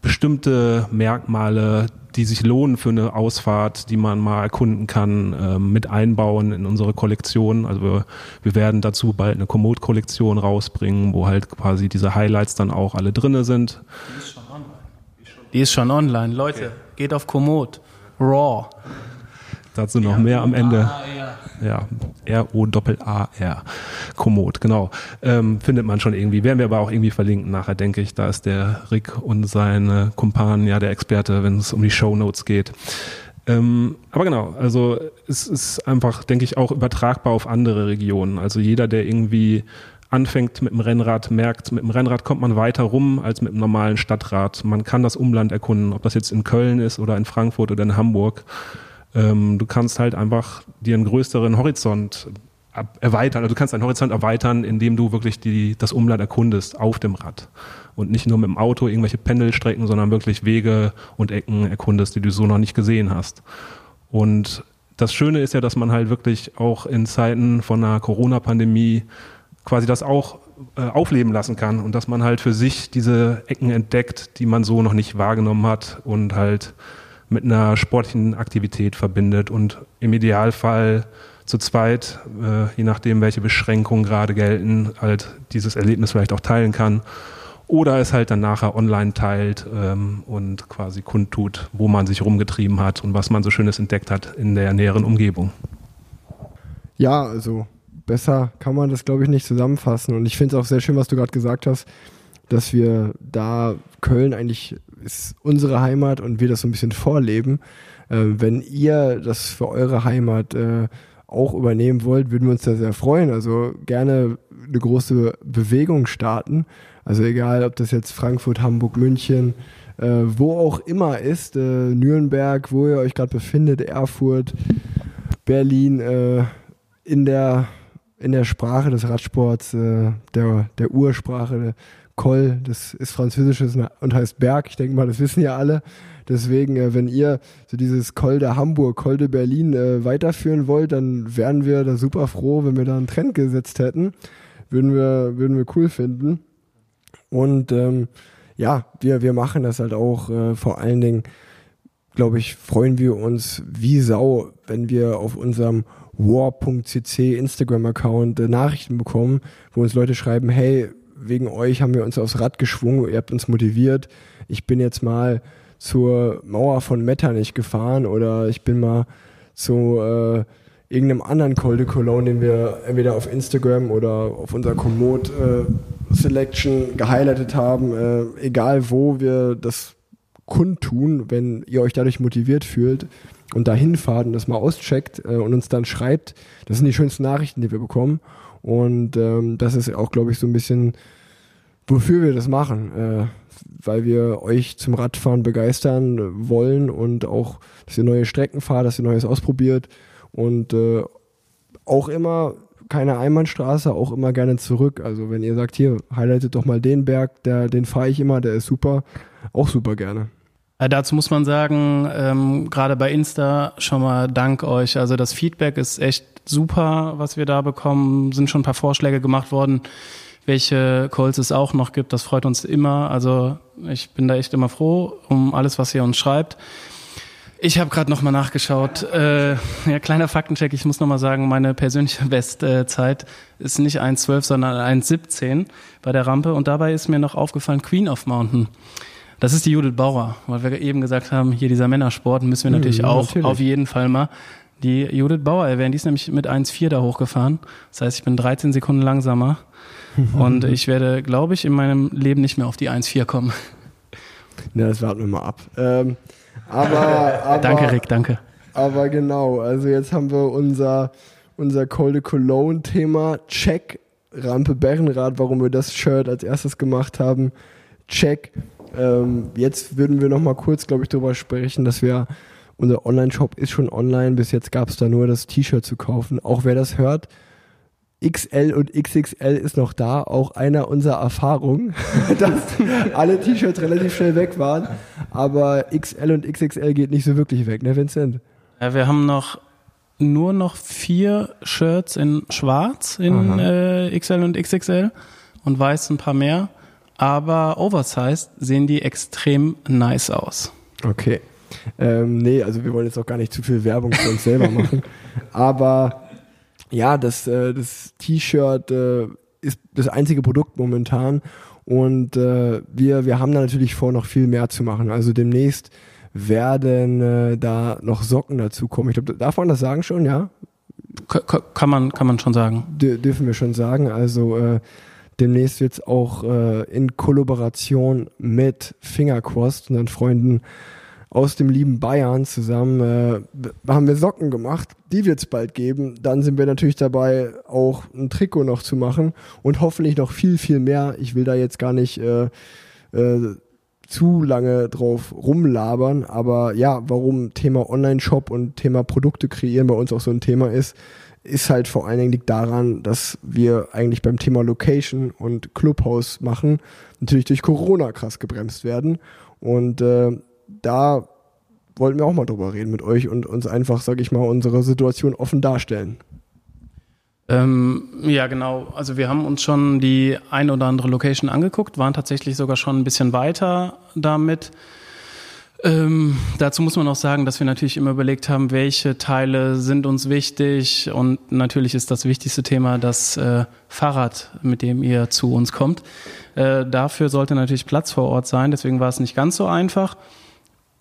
bestimmte Merkmale, die sich lohnen für eine Ausfahrt, die man mal erkunden kann, ähm, mit einbauen in unsere Kollektion. Also wir, wir werden dazu bald eine Komoot-Kollektion rausbringen, wo halt quasi diese Highlights dann auch alle drinne sind. Die ist schon online. Leute, okay. geht auf Komoot. Raw. Dazu noch mehr am Ende. Ja, R-O-Doppel-A-R. Komoot, genau. Ähm, findet man schon irgendwie. Werden wir aber auch irgendwie verlinken nachher, denke ich. Da ist der Rick und seine Kumpanen ja der Experte, wenn es um die Show Notes geht. Ähm, aber genau, also es ist einfach, denke ich, auch übertragbar auf andere Regionen. Also jeder, der irgendwie anfängt mit dem Rennrad, merkt, mit dem Rennrad kommt man weiter rum als mit dem normalen Stadtrad. Man kann das Umland erkunden, ob das jetzt in Köln ist oder in Frankfurt oder in Hamburg. Ähm, du kannst halt einfach dir einen größeren Horizont erweitern. Also du kannst deinen Horizont erweitern, indem du wirklich die, das Umland erkundest auf dem Rad. Und nicht nur mit dem Auto irgendwelche Pendelstrecken, sondern wirklich Wege und Ecken erkundest, die du so noch nicht gesehen hast. Und das Schöne ist ja, dass man halt wirklich auch in Zeiten von einer Corona-Pandemie quasi das auch äh, aufleben lassen kann und dass man halt für sich diese Ecken entdeckt, die man so noch nicht wahrgenommen hat und halt mit einer sportlichen Aktivität verbindet und im Idealfall zu zweit, äh, je nachdem, welche Beschränkungen gerade gelten, halt dieses Erlebnis vielleicht auch teilen kann. Oder es halt dann nachher online teilt ähm, und quasi kundtut, wo man sich rumgetrieben hat und was man so Schönes entdeckt hat in der näheren Umgebung. Ja, also besser kann man das, glaube ich, nicht zusammenfassen. Und ich finde es auch sehr schön, was du gerade gesagt hast, dass wir da Köln eigentlich ist unsere Heimat und wir das so ein bisschen vorleben. Äh, wenn ihr das für eure Heimat äh, auch übernehmen wollt, würden wir uns da sehr freuen. Also gerne eine große Bewegung starten. Also egal, ob das jetzt Frankfurt, Hamburg, München, äh, wo auch immer ist, äh, Nürnberg, wo ihr euch gerade befindet, Erfurt, Berlin, äh, in der in der Sprache des Radsports, äh, der, der Ursprache, Col, das ist französisches und heißt Berg. Ich denke mal, das wissen ja alle. Deswegen, äh, wenn ihr so dieses Col de Hamburg, Col de Berlin äh, weiterführen wollt, dann wären wir da super froh, wenn wir da einen Trend gesetzt hätten. Würden wir, würden wir cool finden. Und ähm, ja, wir, wir machen das halt auch äh, vor allen Dingen, glaube ich, freuen wir uns wie Sau, wenn wir auf unserem war.cc Instagram-Account äh, Nachrichten bekommen, wo uns Leute schreiben, hey, wegen euch haben wir uns aufs Rad geschwungen, ihr habt uns motiviert. Ich bin jetzt mal zur Mauer von Metternich gefahren oder ich bin mal zu äh, irgendeinem anderen Col de Cologne, den wir entweder auf Instagram oder auf unserer Komoot äh, Selection gehighlightet haben. Äh, egal wo wir das kundtun, wenn ihr euch dadurch motiviert fühlt und dahin fahrt und das mal auscheckt äh, und uns dann schreibt, das sind die schönsten Nachrichten, die wir bekommen. Und ähm, das ist auch, glaube ich, so ein bisschen, wofür wir das machen. Äh, weil wir euch zum Radfahren begeistern wollen und auch, dass ihr neue Strecken fahrt, dass ihr Neues ausprobiert und äh, auch immer keine Einbahnstraße, auch immer gerne zurück. Also wenn ihr sagt, hier, highlightet doch mal den Berg, der, den fahre ich immer, der ist super, auch super gerne. Äh, dazu muss man sagen, ähm, gerade bei Insta schon mal dank euch. Also das Feedback ist echt super, was wir da bekommen. Sind schon ein paar Vorschläge gemacht worden, welche Calls es auch noch gibt. Das freut uns immer. Also ich bin da echt immer froh um alles, was ihr uns schreibt. Ich habe gerade noch mal nachgeschaut. Äh, ja, kleiner Faktencheck. Ich muss noch mal sagen, meine persönliche Bestzeit ist nicht 1,12, sondern 1,17 bei der Rampe. Und dabei ist mir noch aufgefallen Queen of Mountain. Das ist die Judith Bauer, weil wir eben gesagt haben, hier dieser Männersport müssen wir natürlich ja, auch natürlich. auf jeden Fall mal die Judith Bauer erwähnen. Die ist nämlich mit 1,4 da hochgefahren. Das heißt, ich bin 13 Sekunden langsamer. und ich werde, glaube ich, in meinem Leben nicht mehr auf die 1,4 kommen. Ja, das warten wir mal ab. Ähm, aber, aber, danke, Rick, danke. Aber genau, also jetzt haben wir unser, unser Col de Cologne-Thema. Check, Rampe Bärenrad, warum wir das Shirt als erstes gemacht haben. Check, ähm, jetzt würden wir noch mal kurz, glaube ich, darüber sprechen, dass wir unser Online-Shop ist schon online. Bis jetzt gab es da nur das T-Shirt zu kaufen. Auch wer das hört, XL und XXL ist noch da, auch einer unserer Erfahrungen, dass alle T-Shirts relativ schnell weg waren. Aber XL und XXL geht nicht so wirklich weg, ne, Vincent? Ja, wir haben noch nur noch vier Shirts in Schwarz in äh, XL und XXL und weiß ein paar mehr. Aber oversized sehen die extrem nice aus. Okay. Ähm, nee, also wir wollen jetzt auch gar nicht zu viel Werbung für uns selber machen. Aber ja, das, äh, das T-Shirt äh, ist das einzige Produkt momentan. Und äh, wir, wir haben da natürlich vor, noch viel mehr zu machen. Also demnächst werden äh, da noch Socken dazu kommen. Ich glaube, darf man das sagen schon, ja? K kann, man, kann man schon sagen. D dürfen wir schon sagen. Also äh, demnächst es auch äh, in Kollaboration mit Fingercrossed, unseren Freunden aus dem lieben Bayern zusammen, äh, haben wir Socken gemacht. Die wird es bald geben. Dann sind wir natürlich dabei, auch ein Trikot noch zu machen und hoffentlich noch viel, viel mehr. Ich will da jetzt gar nicht äh, äh, zu lange drauf rumlabern, aber ja, warum Thema Online-Shop und Thema Produkte kreieren bei uns auch so ein Thema ist, ist halt vor allen Dingen liegt daran, dass wir eigentlich beim Thema Location und Clubhouse machen, natürlich durch Corona krass gebremst werden. Und äh, da wollten wir auch mal drüber reden mit euch und uns einfach, sag ich mal, unsere Situation offen darstellen. Ähm, ja, genau. Also wir haben uns schon die ein oder andere Location angeguckt, waren tatsächlich sogar schon ein bisschen weiter damit. Ähm, dazu muss man auch sagen, dass wir natürlich immer überlegt haben, welche Teile sind uns wichtig. Und natürlich ist das wichtigste Thema das äh, Fahrrad, mit dem ihr zu uns kommt. Äh, dafür sollte natürlich Platz vor Ort sein, deswegen war es nicht ganz so einfach.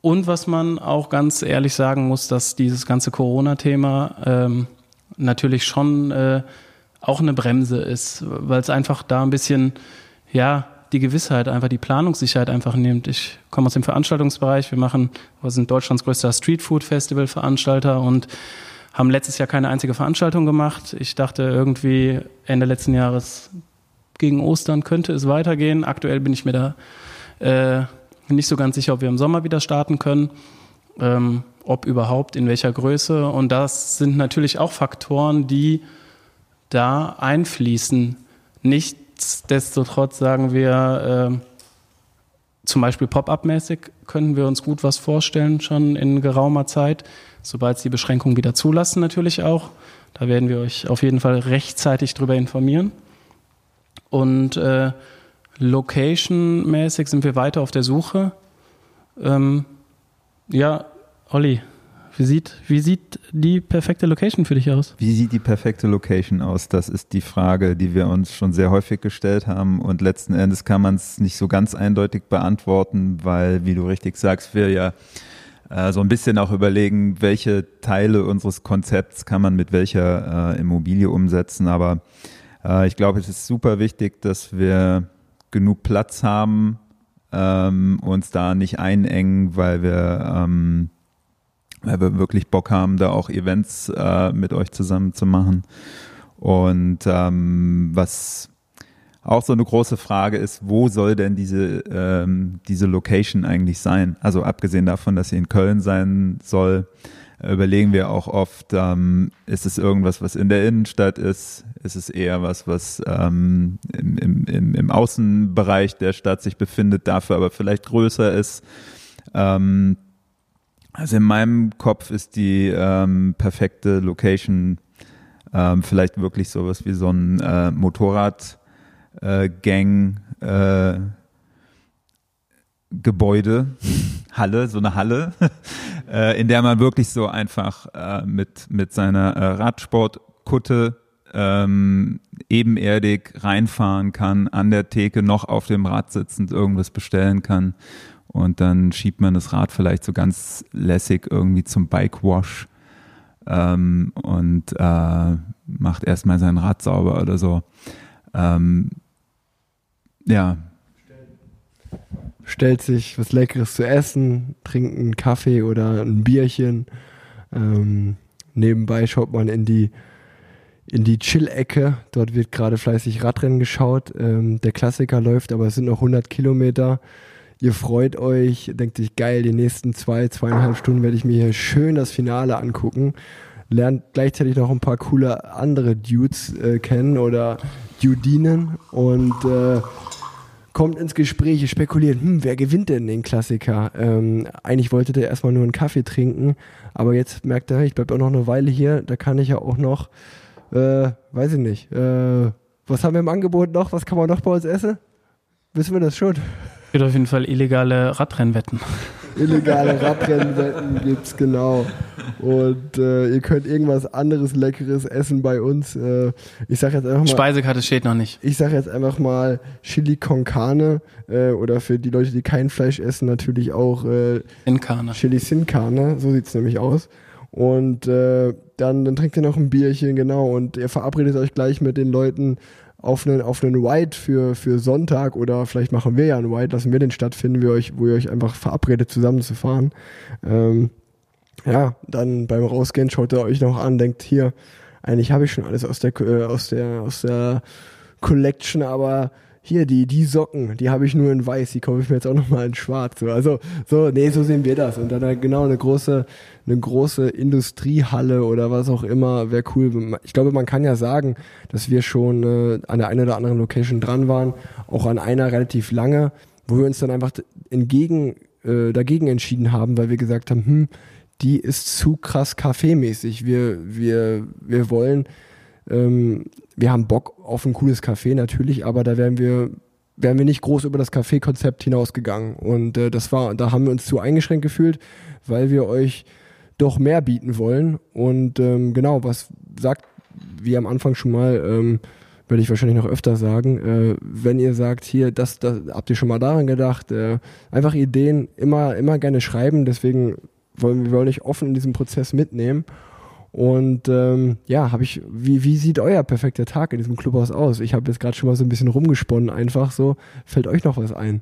Und was man auch ganz ehrlich sagen muss, dass dieses ganze Corona-Thema ähm, natürlich schon äh, auch eine Bremse ist, weil es einfach da ein bisschen, ja, die Gewissheit, einfach die Planungssicherheit einfach nimmt. Ich komme aus dem Veranstaltungsbereich, wir machen, wir sind Deutschlands größter Streetfood-Festival-Veranstalter und haben letztes Jahr keine einzige Veranstaltung gemacht. Ich dachte irgendwie Ende letzten Jahres gegen Ostern könnte es weitergehen. Aktuell bin ich mir da äh, nicht so ganz sicher, ob wir im Sommer wieder starten können, ähm, ob überhaupt, in welcher Größe. Und das sind natürlich auch Faktoren, die da einfließen. Nichtsdestotrotz sagen wir, äh, zum Beispiel Pop-up-mäßig können wir uns gut was vorstellen, schon in geraumer Zeit, sobald es die Beschränkungen wieder zulassen natürlich auch. Da werden wir euch auf jeden Fall rechtzeitig darüber informieren. Und äh, Location-mäßig sind wir weiter auf der Suche. Ähm, ja, Olli, wie sieht, wie sieht die perfekte Location für dich aus? Wie sieht die perfekte Location aus? Das ist die Frage, die wir uns schon sehr häufig gestellt haben. Und letzten Endes kann man es nicht so ganz eindeutig beantworten, weil, wie du richtig sagst, wir ja äh, so ein bisschen auch überlegen, welche Teile unseres Konzepts kann man mit welcher äh, Immobilie umsetzen. Aber äh, ich glaube, es ist super wichtig, dass wir genug Platz haben, ähm, uns da nicht einengen, weil wir, ähm, weil wir wirklich Bock haben, da auch Events äh, mit euch zusammen zu machen. Und ähm, was auch so eine große Frage ist, wo soll denn diese, ähm, diese Location eigentlich sein? Also abgesehen davon, dass sie in Köln sein soll, überlegen wir auch oft, ähm, ist es irgendwas, was in der Innenstadt ist? Ist es eher was, was ähm, im, im, im Außenbereich der Stadt sich befindet, dafür aber vielleicht größer ist? Ähm, also in meinem Kopf ist die ähm, perfekte Location ähm, vielleicht wirklich sowas wie so ein äh, Motorradgang äh, äh, Gebäude, Halle, so eine Halle, äh, in der man wirklich so einfach äh, mit, mit seiner äh, Radsportkutte ähm, ebenerdig reinfahren kann, an der Theke noch auf dem Rad sitzend irgendwas bestellen kann und dann schiebt man das Rad vielleicht so ganz lässig irgendwie zum Bike Wash ähm, und äh, macht erstmal sein Rad sauber oder so. Ähm, ja, stellt sich was Leckeres zu essen, trinkt einen Kaffee oder ein Bierchen. Ähm, nebenbei schaut man in die in die Chill-Ecke. Dort wird gerade fleißig Radrennen geschaut. Ähm, der Klassiker läuft, aber es sind noch 100 Kilometer. Ihr freut euch, denkt sich geil, die nächsten zwei, zweieinhalb Stunden werde ich mir hier schön das Finale angucken. lernt gleichzeitig noch ein paar coole andere Dudes äh, kennen oder Dudinen und äh, kommt ins Gespräch, spekuliert, hm, wer gewinnt denn den Klassiker? Ähm, eigentlich wollte der erstmal nur einen Kaffee trinken, aber jetzt merkt er, ich bleibe auch noch eine Weile hier, da kann ich ja auch noch, äh, weiß ich nicht, äh, was haben wir im Angebot noch? Was kann man noch bei uns essen? Wissen wir das schon? Es gibt auf jeden Fall illegale Radrennwetten. Illegale Radrennwetten gibt's genau. Und äh, ihr könnt irgendwas anderes Leckeres essen bei uns. Äh, ich sag jetzt einfach mal. Speisekarte steht noch nicht. Ich sag jetzt einfach mal Chili con Carne äh, oder für die Leute, die kein Fleisch essen, natürlich auch äh, In Karne. Chili sin Carne. So sieht's nämlich aus. Und äh, dann, dann trinkt ihr noch ein Bierchen, genau. Und ihr verabredet euch gleich mit den Leuten auf einen, auf einen White für, für Sonntag oder vielleicht machen wir ja einen White, lassen wir den stattfinden, wo ihr euch, wo ihr euch einfach verabredet, zusammen zu fahren. Ähm, ja, dann beim Rausgehen schaut ihr euch noch an, denkt hier, eigentlich habe ich schon alles aus der, äh, aus der, aus der Collection, aber hier, die, die Socken, die habe ich nur in weiß, die kaufe ich mir jetzt auch nochmal in schwarz. So. Also, so, nee, so sehen wir das. Und dann halt genau eine große, eine große Industriehalle oder was auch immer, wäre cool. Ich glaube, man kann ja sagen, dass wir schon äh, an der einen oder anderen Location dran waren, auch an einer relativ lange, wo wir uns dann einfach entgegen, äh, dagegen entschieden haben, weil wir gesagt haben, hm, die ist zu krass kaffeemäßig. Wir, wir, wir wollen, ähm, wir haben Bock auf ein cooles Café natürlich, aber da wären wir, wären wir nicht groß über das Café-Konzept hinausgegangen. Und äh, das war, da haben wir uns zu eingeschränkt gefühlt, weil wir euch doch mehr bieten wollen. Und ähm, genau, was sagt, wie am Anfang schon mal, ähm, werde ich wahrscheinlich noch öfter sagen, äh, wenn ihr sagt, hier, das, das habt ihr schon mal daran gedacht, äh, einfach Ideen immer, immer gerne schreiben, deswegen wollen wir wollen euch offen in diesem Prozess mitnehmen. Und ähm, ja, habe ich, wie, wie sieht euer perfekter Tag in diesem Clubhaus aus? Ich habe jetzt gerade schon mal so ein bisschen rumgesponnen, einfach so. Fällt euch noch was ein?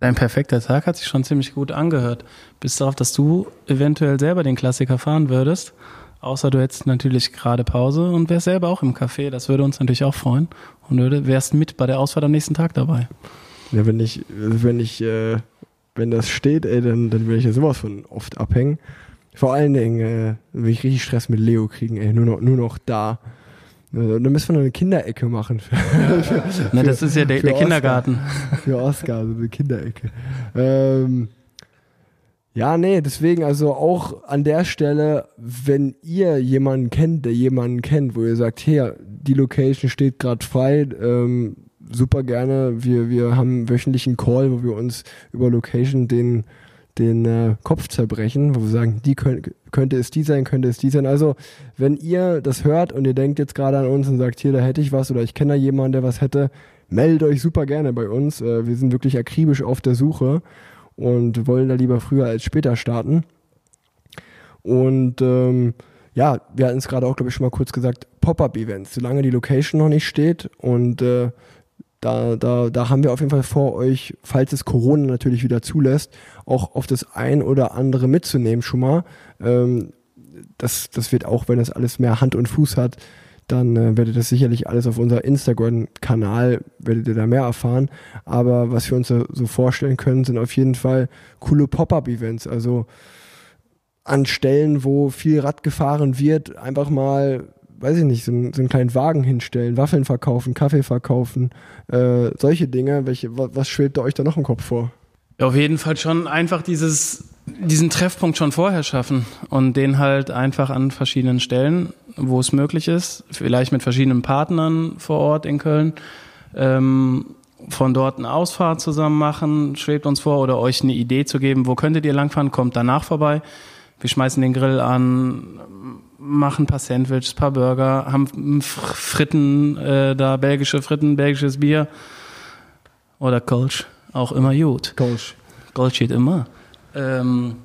Dein perfekter Tag hat sich schon ziemlich gut angehört. Bis darauf, dass du eventuell selber den Klassiker fahren würdest. Außer du hättest natürlich gerade Pause und wärst selber auch im Café. Das würde uns natürlich auch freuen. Und würde, wärst mit bei der Ausfahrt am nächsten Tag dabei. Ja, wenn ich, wenn ich, äh, wenn das steht, ey, dann, dann will ich ja sowas von oft abhängen. Vor allen Dingen äh, will ich richtig Stress mit Leo kriegen, ey, nur noch, nur noch da. Äh, Dann müssen wir noch eine Kinderecke machen. Für, für, Na, das ist ja der, der Oscar. Kindergarten. für Oscar, so eine Kinderecke. Ähm, ja, nee, deswegen also auch an der Stelle, wenn ihr jemanden kennt, der jemanden kennt, wo ihr sagt, hey, die Location steht gerade frei, ähm, super gerne. Wir, wir haben einen wöchentlichen Call, wo wir uns über Location den, den äh, Kopf zerbrechen, wo wir sagen, die könnt, könnte es die sein, könnte es die sein. Also, wenn ihr das hört und ihr denkt jetzt gerade an uns und sagt, hier, da hätte ich was oder ich kenne da jemanden, der was hätte, meldet euch super gerne bei uns. Äh, wir sind wirklich akribisch auf der Suche und wollen da lieber früher als später starten. Und ähm, ja, wir hatten es gerade auch, glaube ich, schon mal kurz gesagt, Pop-up-Events, solange die Location noch nicht steht und äh, da, da, da haben wir auf jeden Fall vor, euch, falls es Corona natürlich wieder zulässt, auch auf das ein oder andere mitzunehmen schon mal. Ähm, das, das wird auch, wenn das alles mehr Hand und Fuß hat, dann äh, werdet ihr das sicherlich alles auf unser Instagram-Kanal, werdet ihr da mehr erfahren. Aber was wir uns da so vorstellen können, sind auf jeden Fall coole Pop-up-Events. Also an Stellen, wo viel Rad gefahren wird, einfach mal, weiß ich nicht, so, einen- so einen kleinen Wagen hinstellen, Waffeln verkaufen, Kaffee verkaufen, äh, solche Dinge. Welche, was, was schwebt da euch da noch im Kopf vor? Auf jeden Fall schon einfach dieses, diesen Treffpunkt schon vorher schaffen und den halt einfach an verschiedenen Stellen, wo es möglich ist, vielleicht mit verschiedenen Partnern vor Ort in Köln, ähm, von dort eine Ausfahrt zusammen machen, schwebt uns vor, oder euch eine Idee zu geben, wo könntet ihr langfahren, kommt danach vorbei. Wir schmeißen den Grill an, machen ein paar Sandwiches, ein paar Burger, haben Fr- Fritten, äh, da belgische Fritten, belgisches Bier oder Kölsch, auch immer gut. Coach. Gold steht immer. Ähm,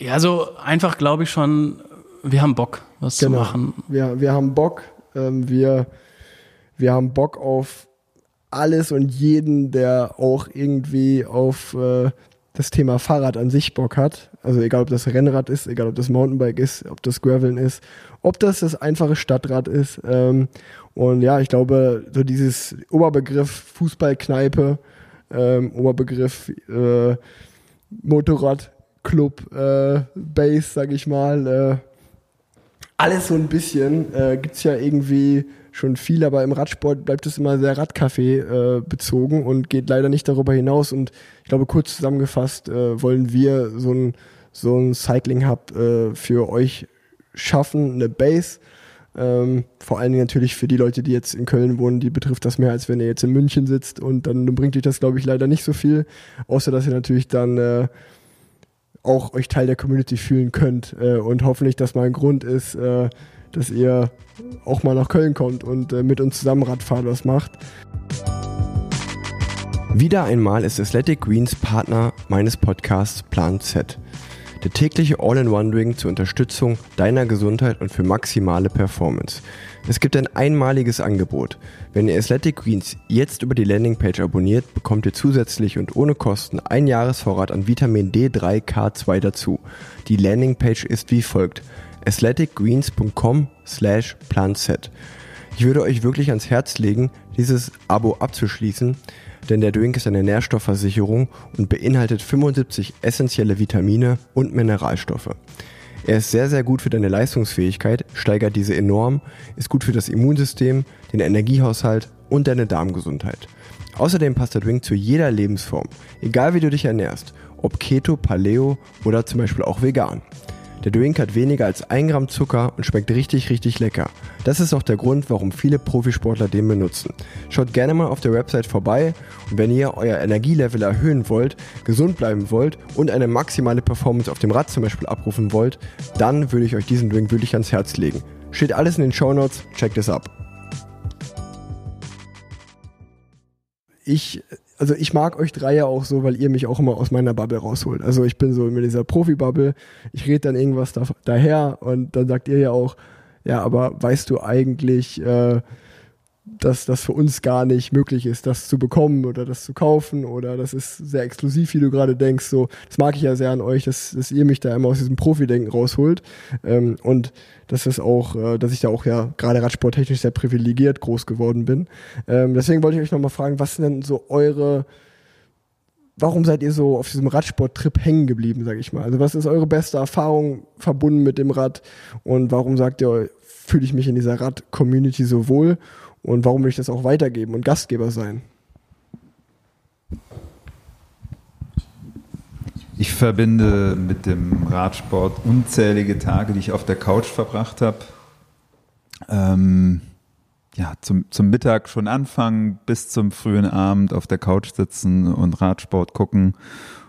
ja, so einfach glaube ich schon, wir haben Bock, was zu machen. Wir, wir haben Bock, ähm, wir, wir haben Bock auf alles und jeden, der auch irgendwie auf äh, das Thema Fahrrad an sich Bock hat. Also egal, ob das Rennrad ist, egal, ob das Mountainbike ist, ob das Graveln ist, ob das das einfache Stadtrad ist. Ähm, und ja, ich glaube, so dieses Oberbegriff Fußballkneipe, ähm, Oberbegriff äh, Motorradclub, äh, Base, sag ich mal, äh, alles so ein bisschen. Äh, Gibt es ja irgendwie schon viel, aber im Radsport bleibt es immer sehr Radcafé äh, bezogen und geht leider nicht darüber hinaus. Und ich glaube, kurz zusammengefasst äh, wollen wir so ein, so ein Cycling-Hub äh, für euch schaffen, eine Base. Ähm, vor allen Dingen natürlich für die Leute, die jetzt in Köln wohnen, die betrifft das mehr, als wenn ihr jetzt in München sitzt und dann bringt euch das, glaube ich, leider nicht so viel, außer dass ihr natürlich dann äh, auch euch Teil der Community fühlen könnt äh, und hoffentlich das mal ein Grund ist, äh, dass ihr auch mal nach Köln kommt und äh, mit uns zusammen Radfahren was macht. Wieder einmal ist Athletic Greens Partner meines Podcasts Plan Z. Der tägliche All-in-One-Drink zur Unterstützung deiner Gesundheit und für maximale Performance. Es gibt ein einmaliges Angebot. Wenn ihr Athletic Greens jetzt über die Landingpage abonniert, bekommt ihr zusätzlich und ohne Kosten ein Jahresvorrat an Vitamin D3K2 dazu. Die Landingpage ist wie folgt athleticgreens.com slash planset. Ich würde euch wirklich ans Herz legen, dieses Abo abzuschließen, denn der Drink ist eine Nährstoffversicherung und beinhaltet 75 essentielle Vitamine und Mineralstoffe. Er ist sehr, sehr gut für deine Leistungsfähigkeit, steigert diese enorm, ist gut für das Immunsystem, den Energiehaushalt und deine Darmgesundheit. Außerdem passt der Drink zu jeder Lebensform, egal wie du dich ernährst, ob Keto, Paleo oder zum Beispiel auch vegan. Der Drink hat weniger als 1 Gramm Zucker und schmeckt richtig, richtig lecker. Das ist auch der Grund, warum viele Profisportler den benutzen. Schaut gerne mal auf der Website vorbei und wenn ihr euer Energielevel erhöhen wollt, gesund bleiben wollt und eine maximale Performance auf dem Rad zum Beispiel abrufen wollt, dann würde ich euch diesen Drink wirklich ans Herz legen. Steht alles in den Show Notes, checkt es ab. Ich also ich mag euch drei ja auch so, weil ihr mich auch immer aus meiner Bubble rausholt. Also ich bin so in dieser Profi-Bubble, ich rede dann irgendwas da, daher und dann sagt ihr ja auch, ja, aber weißt du eigentlich, äh, dass das für uns gar nicht möglich ist, das zu bekommen oder das zu kaufen oder das ist sehr exklusiv, wie du gerade denkst. So, das mag ich ja sehr an euch, dass, dass ihr mich da immer aus diesem Profi-Denken rausholt ähm, und dass es auch, äh, dass ich da auch ja gerade radsporttechnisch sehr privilegiert groß geworden bin. Ähm, deswegen wollte ich euch nochmal fragen, was sind denn so eure Warum seid ihr so auf diesem Radsport-Trip hängen geblieben, sage ich mal? Also was ist eure beste Erfahrung verbunden mit dem Rad und warum sagt ihr, fühle ich mich in dieser Rad-Community so wohl und warum will ich das auch weitergeben und Gastgeber sein? Ich verbinde mit dem Radsport unzählige Tage, die ich auf der Couch verbracht habe. Ähm, ja, zum, zum Mittag schon anfangen, bis zum frühen Abend auf der Couch sitzen und Radsport gucken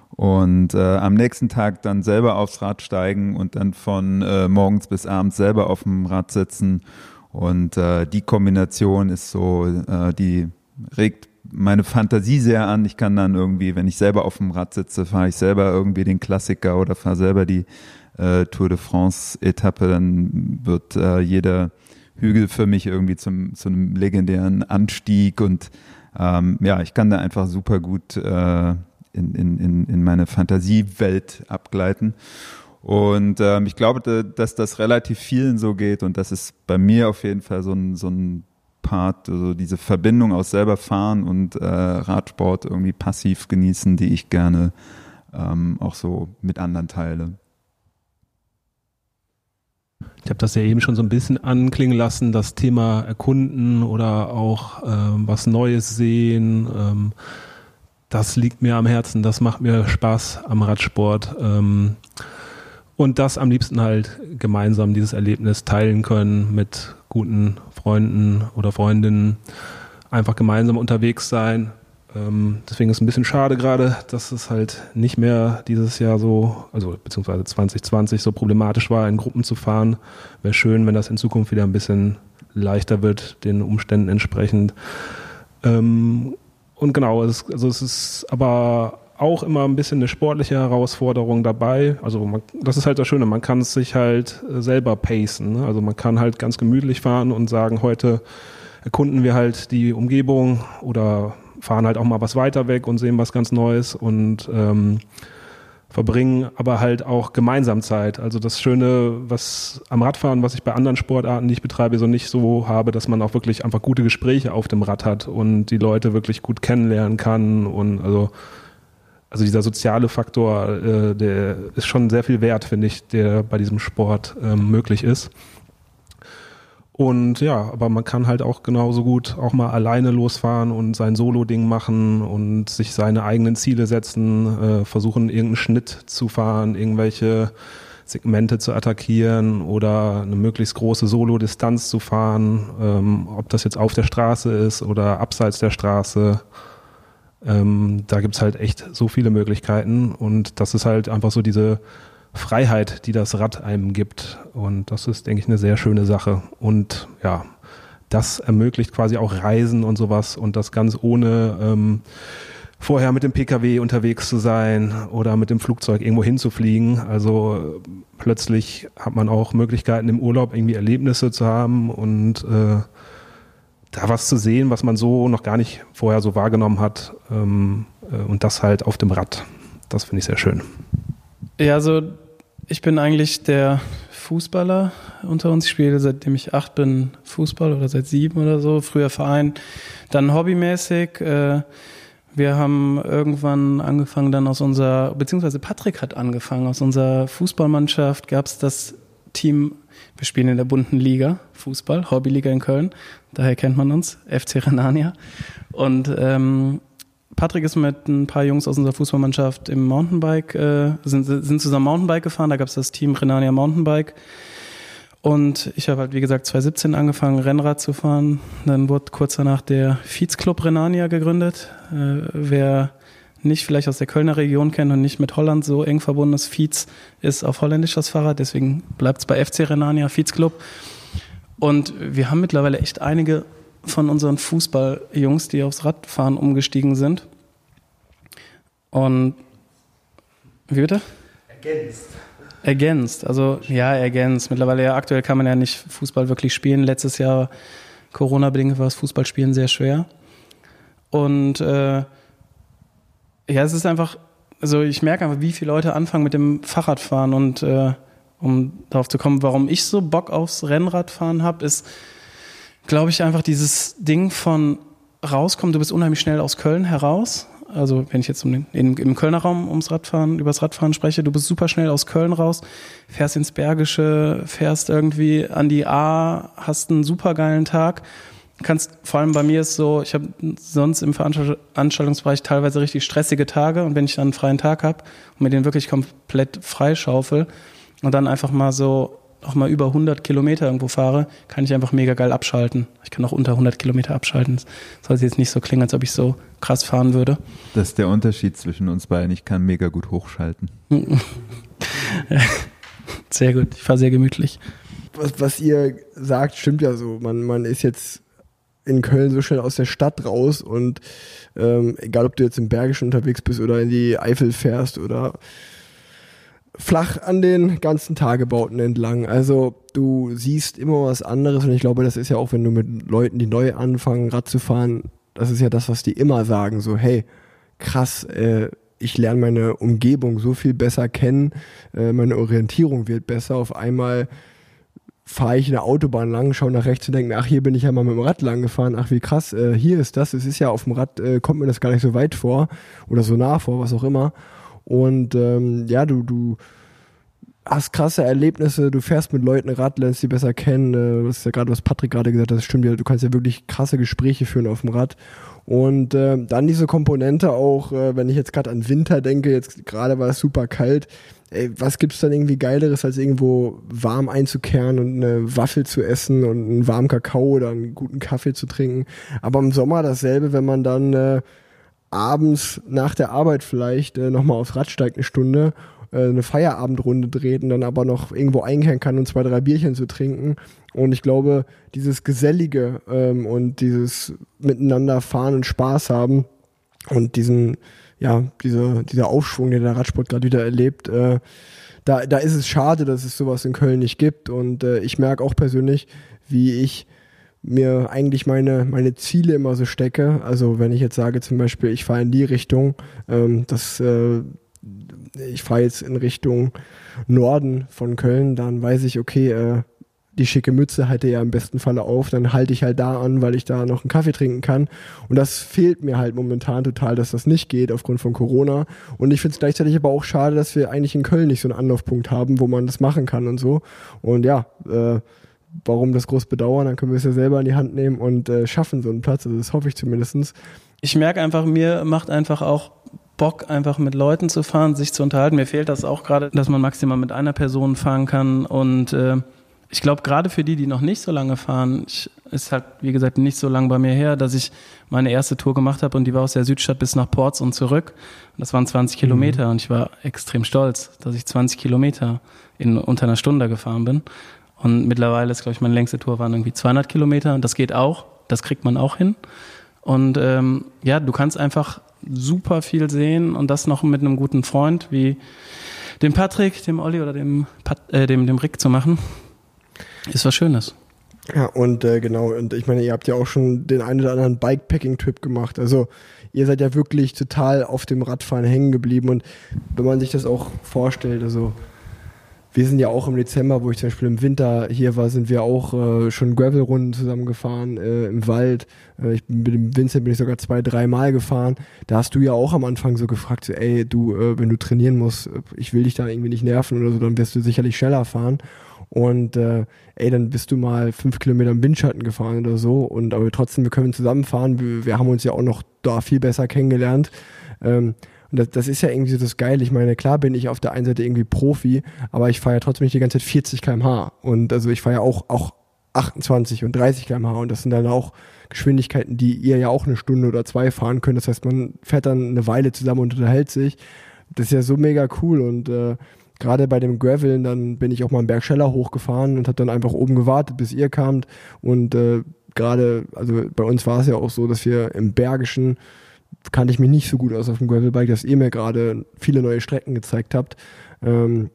und äh, am nächsten Tag dann selber aufs Rad steigen und dann von äh, morgens bis abends selber auf dem Rad sitzen und äh, die Kombination ist so, äh, die regt meine Fantasie sehr an. Ich kann dann irgendwie, wenn ich selber auf dem Rad sitze, fahre ich selber irgendwie den Klassiker oder fahre selber die äh, Tour de France Etappe, dann wird äh, jeder Hügel für mich irgendwie zum, zu einem legendären Anstieg und ähm, ja, ich kann da einfach super gut äh, in, in, in meine Fantasiewelt abgleiten. Und ähm, ich glaube, dass das relativ vielen so geht und das ist bei mir auf jeden Fall so ein, so ein Part, also diese Verbindung aus selber fahren und äh, Radsport irgendwie passiv genießen, die ich gerne ähm, auch so mit anderen teile. Ich habe das ja eben schon so ein bisschen anklingen lassen, das Thema Erkunden oder auch ähm, was Neues sehen. Ähm, das liegt mir am Herzen, das macht mir Spaß am Radsport. Ähm, und das am liebsten halt gemeinsam dieses Erlebnis teilen können mit guten Freunden oder Freundinnen, einfach gemeinsam unterwegs sein. Ähm, deswegen ist es ein bisschen schade gerade, dass es halt nicht mehr dieses Jahr so, also beziehungsweise 2020 so problematisch war, in Gruppen zu fahren. Wäre schön, wenn das in Zukunft wieder ein bisschen leichter wird, den Umständen entsprechend. Ähm, und genau, also es ist aber auch immer ein bisschen eine sportliche Herausforderung dabei. Also man, das ist halt das Schöne, man kann es sich halt äh, selber pacen. Ne? Also man kann halt ganz gemütlich fahren und sagen, heute erkunden wir halt die Umgebung oder fahren halt auch mal was weiter weg und sehen was ganz Neues und ähm, verbringen aber halt auch gemeinsam Zeit. Also das Schöne, was am Radfahren, was ich bei anderen Sportarten, die ich betreibe, so nicht so habe, dass man auch wirklich einfach gute Gespräche auf dem Rad hat und die Leute wirklich gut kennenlernen kann und also also dieser soziale Faktor, äh, der ist schon sehr viel wert, finde ich, der bei diesem Sport ähm, möglich ist. Und ja, aber man kann halt auch genauso gut auch mal alleine losfahren und sein Solo-Ding machen und sich seine eigenen Ziele setzen, äh, versuchen irgendeinen Schnitt zu fahren, irgendwelche Segmente zu attackieren oder eine möglichst große Solo-Distanz zu fahren, ähm, ob das jetzt auf der Straße ist oder abseits der Straße. Ähm, da gibt's halt echt so viele Möglichkeiten und das ist halt einfach so diese Freiheit, die das Rad einem gibt. Und das ist, denke ich, eine sehr schöne Sache. Und ja, das ermöglicht quasi auch Reisen und sowas und das ganz ohne ähm, vorher mit dem Pkw unterwegs zu sein oder mit dem Flugzeug irgendwo hinzufliegen. Also äh, plötzlich hat man auch Möglichkeiten im Urlaub irgendwie Erlebnisse zu haben und äh, da was zu sehen, was man so noch gar nicht vorher so wahrgenommen hat. Ähm, äh, und das halt auf dem Rad. Das finde ich sehr schön. Ja, also ich bin eigentlich der Fußballer unter uns. Ich spiele seitdem ich acht bin Fußball oder seit sieben oder so. Früher Verein, dann hobbymäßig. Äh, wir haben irgendwann angefangen, dann aus unserer, beziehungsweise Patrick hat angefangen, aus unserer Fußballmannschaft gab es das Team, wir spielen in der bunten Liga, Fußball, Hobbyliga in Köln, daher kennt man uns, FC Renania. Und ähm, Patrick ist mit ein paar Jungs aus unserer Fußballmannschaft im Mountainbike, äh, sind, sind zusammen Mountainbike gefahren, da gab es das Team Renania Mountainbike. Und ich habe halt, wie gesagt, 2017 angefangen, Rennrad zu fahren. Dann wurde kurz danach der Viehsclub Renania gegründet. Äh, wer nicht vielleicht aus der Kölner Region kennt und nicht mit Holland so eng verbunden ist, Viez ist auf Holländisch das Fahrrad, deswegen bleibt es bei FC Renania, Viehsclub. Und wir haben mittlerweile echt einige von unseren Fußballjungs, die aufs Radfahren umgestiegen sind. Und wie bitte? Ergänzt. Ergänzt, also ja, ergänzt. Mittlerweile ja, aktuell kann man ja nicht Fußball wirklich spielen. Letztes Jahr Corona-bedingt war das Fußballspielen sehr schwer. Und äh, ja, es ist einfach, also ich merke einfach, wie viele Leute anfangen mit dem Fahrradfahren und äh, um darauf zu kommen, warum ich so Bock aufs Rennradfahren habe, ist, glaube ich, einfach dieses Ding von rauskommen. Du bist unheimlich schnell aus Köln heraus also wenn ich jetzt um den, in, im Kölner Raum ums Radfahren, übers Radfahren spreche, du bist super schnell aus Köln raus, fährst ins Bergische, fährst irgendwie an die A, hast einen super geilen Tag. Kannst, vor allem bei mir ist so, ich habe sonst im Veranstaltungsbereich teilweise richtig stressige Tage und wenn ich dann einen freien Tag habe und mir den wirklich komplett freischaufel und dann einfach mal so auch mal über 100 Kilometer irgendwo fahre, kann ich einfach mega geil abschalten. Ich kann auch unter 100 Kilometer abschalten. Das soll jetzt nicht so klingen, als ob ich so krass fahren würde. Das ist der Unterschied zwischen uns beiden. Ich kann mega gut hochschalten. sehr gut. Ich fahre sehr gemütlich. Was, was ihr sagt, stimmt ja so. Man, man ist jetzt in Köln so schnell aus der Stadt raus und ähm, egal, ob du jetzt im Bergischen unterwegs bist oder in die Eifel fährst oder flach an den ganzen Tagebauten entlang. Also du siehst immer was anderes und ich glaube, das ist ja auch, wenn du mit Leuten, die neu anfangen, Rad zu fahren, das ist ja das, was die immer sagen, so hey, krass, äh, ich lerne meine Umgebung so viel besser kennen, äh, meine Orientierung wird besser, auf einmal fahre ich eine Autobahn lang, schaue nach rechts und denke, ach, hier bin ich ja mal mit dem Rad lang gefahren, ach, wie krass, äh, hier ist das, es ist ja auf dem Rad, äh, kommt mir das gar nicht so weit vor oder so nah vor, was auch immer. Und ähm, ja, du, du hast krasse Erlebnisse, du fährst mit Leuten Rad, lernst sie besser kennen. Äh, das ist ja gerade, was Patrick gerade gesagt hat, das stimmt ja, du kannst ja wirklich krasse Gespräche führen auf dem Rad. Und äh, dann diese Komponente auch, äh, wenn ich jetzt gerade an Winter denke, jetzt gerade war es super kalt, ey, was gibt's dann irgendwie Geileres, als irgendwo warm einzukehren und eine Waffel zu essen und einen warmen Kakao oder einen guten Kaffee zu trinken. Aber im Sommer dasselbe, wenn man dann äh, abends nach der Arbeit vielleicht äh, nochmal aufs Rad steigt eine Stunde, äh, eine Feierabendrunde dreht und dann aber noch irgendwo einkehren kann und zwei, drei Bierchen zu trinken. Und ich glaube, dieses Gesellige ähm, und dieses Miteinander fahren und Spaß haben und diesen, ja, diese, dieser Aufschwung, den der Radsport gerade wieder erlebt, äh, da, da ist es schade, dass es sowas in Köln nicht gibt. Und äh, ich merke auch persönlich, wie ich mir eigentlich meine, meine Ziele immer so stecke. Also wenn ich jetzt sage zum Beispiel, ich fahre in die Richtung, ähm, das, äh, ich fahre jetzt in Richtung Norden von Köln, dann weiß ich, okay, äh, die schicke Mütze halte ja im besten Falle auf, dann halte ich halt da an, weil ich da noch einen Kaffee trinken kann. Und das fehlt mir halt momentan total, dass das nicht geht aufgrund von Corona. Und ich finde es gleichzeitig aber auch schade, dass wir eigentlich in Köln nicht so einen Anlaufpunkt haben, wo man das machen kann und so. Und ja, äh, warum das groß bedauern? Dann können wir es ja selber in die Hand nehmen und äh, schaffen so einen Platz. Also das hoffe ich zumindestens. Ich merke einfach, mir macht einfach auch Bock, einfach mit Leuten zu fahren, sich zu unterhalten. Mir fehlt das auch gerade, dass man maximal mit einer Person fahren kann. Und äh, ich glaube, gerade für die, die noch nicht so lange fahren, ich, ist halt, wie gesagt, nicht so lange bei mir her, dass ich meine erste Tour gemacht habe und die war aus der Südstadt bis nach Ports und zurück. Und das waren 20 Kilometer und ich war extrem stolz, dass ich 20 Kilometer in unter einer Stunde gefahren bin. Und mittlerweile ist, glaube ich, meine längste Tour waren irgendwie 200 Kilometer und das geht auch, das kriegt man auch hin. Und ähm, ja, du kannst einfach super viel sehen und das noch mit einem guten Freund wie dem Patrick, dem Olli oder dem, Pat, äh, dem, dem Rick zu machen, ist was Schönes. Ja, und äh, genau, und ich meine, ihr habt ja auch schon den einen oder anderen Bikepacking-Trip gemacht. Also ihr seid ja wirklich total auf dem Radfahren hängen geblieben. Und wenn man sich das auch vorstellt, also wir sind ja auch im Dezember, wo ich zum Beispiel im Winter hier war, sind wir auch äh, schon Gravel-Runden zusammengefahren äh, im Wald. Äh, ich bin mit dem Vincent bin ich sogar zwei, dreimal gefahren. Da hast du ja auch am Anfang so gefragt, so, ey, du, äh, wenn du trainieren musst, äh, ich will dich da irgendwie nicht nerven oder so, dann wirst du sicherlich schneller fahren. Und äh, ey, dann bist du mal fünf Kilometer im Windschatten gefahren oder so. Und aber trotzdem, wir können zusammenfahren. Wir, wir haben uns ja auch noch da viel besser kennengelernt. Ähm, und das, das ist ja irgendwie so das Geile. Ich meine, klar bin ich auf der einen Seite irgendwie Profi, aber ich fahre ja trotzdem nicht die ganze Zeit 40 km/h. Und also ich fahre ja auch, auch 28 und 30 km/h. Und das sind dann auch Geschwindigkeiten, die ihr ja auch eine Stunde oder zwei fahren könnt. Das heißt, man fährt dann eine Weile zusammen und unterhält sich. Das ist ja so mega cool. Und äh, gerade bei dem Graveln, dann bin ich auch mal einen Bergscheller hochgefahren und habe dann einfach oben gewartet, bis ihr kamt. Und äh, gerade, also bei uns war es ja auch so, dass wir im Bergischen kannte ich mich nicht so gut aus auf dem Gravelbike, dass ihr mir gerade viele neue Strecken gezeigt habt. Ähm,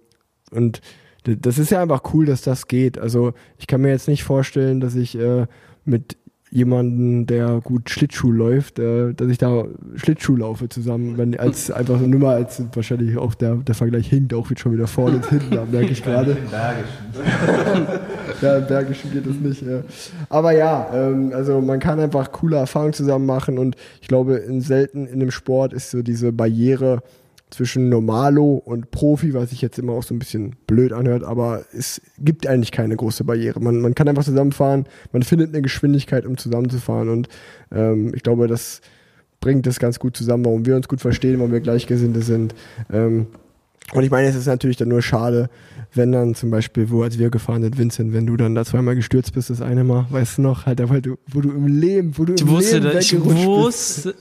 und das ist ja einfach cool, dass das geht. Also ich kann mir jetzt nicht vorstellen, dass ich äh, mit jemanden, der gut Schlittschuh läuft, äh, dass ich da Schlittschuh laufe zusammen, wenn als einfach nur mal als wahrscheinlich auch der, der Vergleich hinkt auch schon wieder vorne und hinten, da merke ich gerade. ja, im Bergischen geht es nicht. Ja. Aber ja, ähm, also man kann einfach coole Erfahrungen zusammen machen und ich glaube, in selten in einem Sport ist so diese Barriere zwischen Normalo und Profi, was sich jetzt immer auch so ein bisschen blöd anhört, aber es gibt eigentlich keine große Barriere. Man, man kann einfach zusammenfahren, man findet eine Geschwindigkeit, um zusammenzufahren und ähm, ich glaube, das bringt das ganz gut zusammen, warum wir uns gut verstehen, warum wir Gleichgesinnte sind. Ähm, und ich meine, es ist natürlich dann nur schade, wenn dann zum Beispiel, wo als wir gefahren sind, Vincent, wenn du dann da zweimal gestürzt bist, das eine Mal, weißt du noch, halt, weil du, wo du im Leben, wo du Ich im wusste, Leben ich wusste,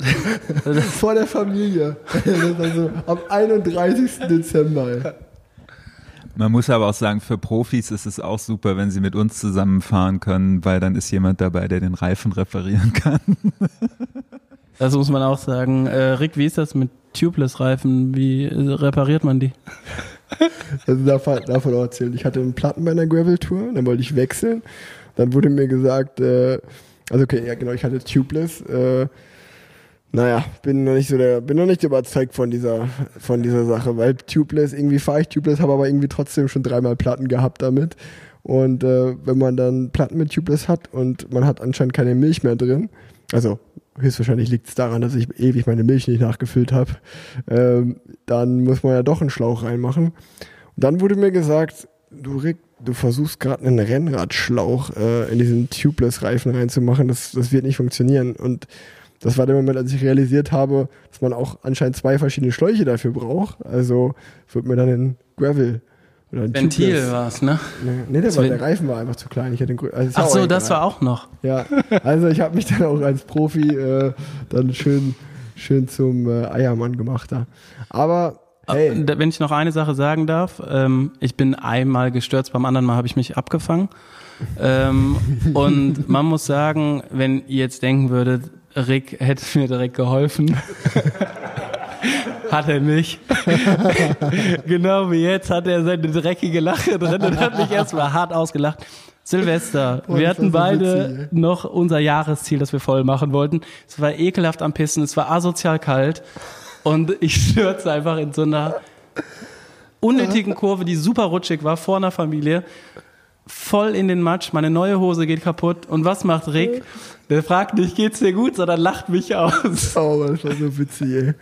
bist. Vor der Familie. Das war so am 31. Dezember. Man muss aber auch sagen, für Profis ist es auch super, wenn sie mit uns zusammenfahren können, weil dann ist jemand dabei, der den Reifen reparieren kann. das muss man auch sagen. Äh, Rick, wie ist das mit Tubeless-Reifen? Wie äh, repariert man die? Also davon, davon auch erzählt. Ich hatte einen Platten bei einer Gravel-Tour, dann wollte ich wechseln. Dann wurde mir gesagt, äh, also okay, ja genau, ich hatte Tubeless. Äh, naja, bin noch nicht so der, bin noch nicht überzeugt von dieser, von dieser Sache, weil Tubeless, irgendwie fahre ich Tubeless, habe aber irgendwie trotzdem schon dreimal Platten gehabt damit. Und äh, wenn man dann Platten mit Tubeless hat und man hat anscheinend keine Milch mehr drin, also höchstwahrscheinlich liegt es daran, dass ich ewig meine Milch nicht nachgefüllt habe, ähm, dann muss man ja doch einen Schlauch reinmachen. Und dann wurde mir gesagt, du Rick, du versuchst gerade einen Rennradschlauch äh, in diesen Tubeless-Reifen reinzumachen, das, das wird nicht funktionieren. Und das war der Moment, als ich realisiert habe, dass man auch anscheinend zwei verschiedene Schläuche dafür braucht. Also wird mir dann ein Gravel Ventil war es, ne? Nee, der, war, der Reifen war einfach zu klein. Ich hatte also Ach so, das war auch noch. Ja, also ich habe mich dann auch als Profi äh, dann schön, schön zum äh, Eiermann gemacht da. Aber hey, Äh, da- Wenn ich noch eine Sache sagen darf, ähm, ich bin einmal gestürzt, beim anderen Mal habe ich mich abgefangen. ähm, und man muss sagen, wenn ihr jetzt denken würdet, Rick hätte mir direkt geholfen. hat er nicht. genau wie jetzt hat er seine dreckige Lache drin und hat mich erstmal hart ausgelacht. Silvester, Boah, wir hatten beide witzig, noch unser Jahresziel, das wir voll machen wollten. Es war ekelhaft am Pissen, es war asozial kalt und ich stürze einfach in so einer unnötigen Kurve, die super rutschig war, vor einer Familie, voll in den Matsch, meine neue Hose geht kaputt und was macht Rick? Der fragt nicht, geht's dir gut, sondern lacht mich aus. oh, das war so witzig, ey.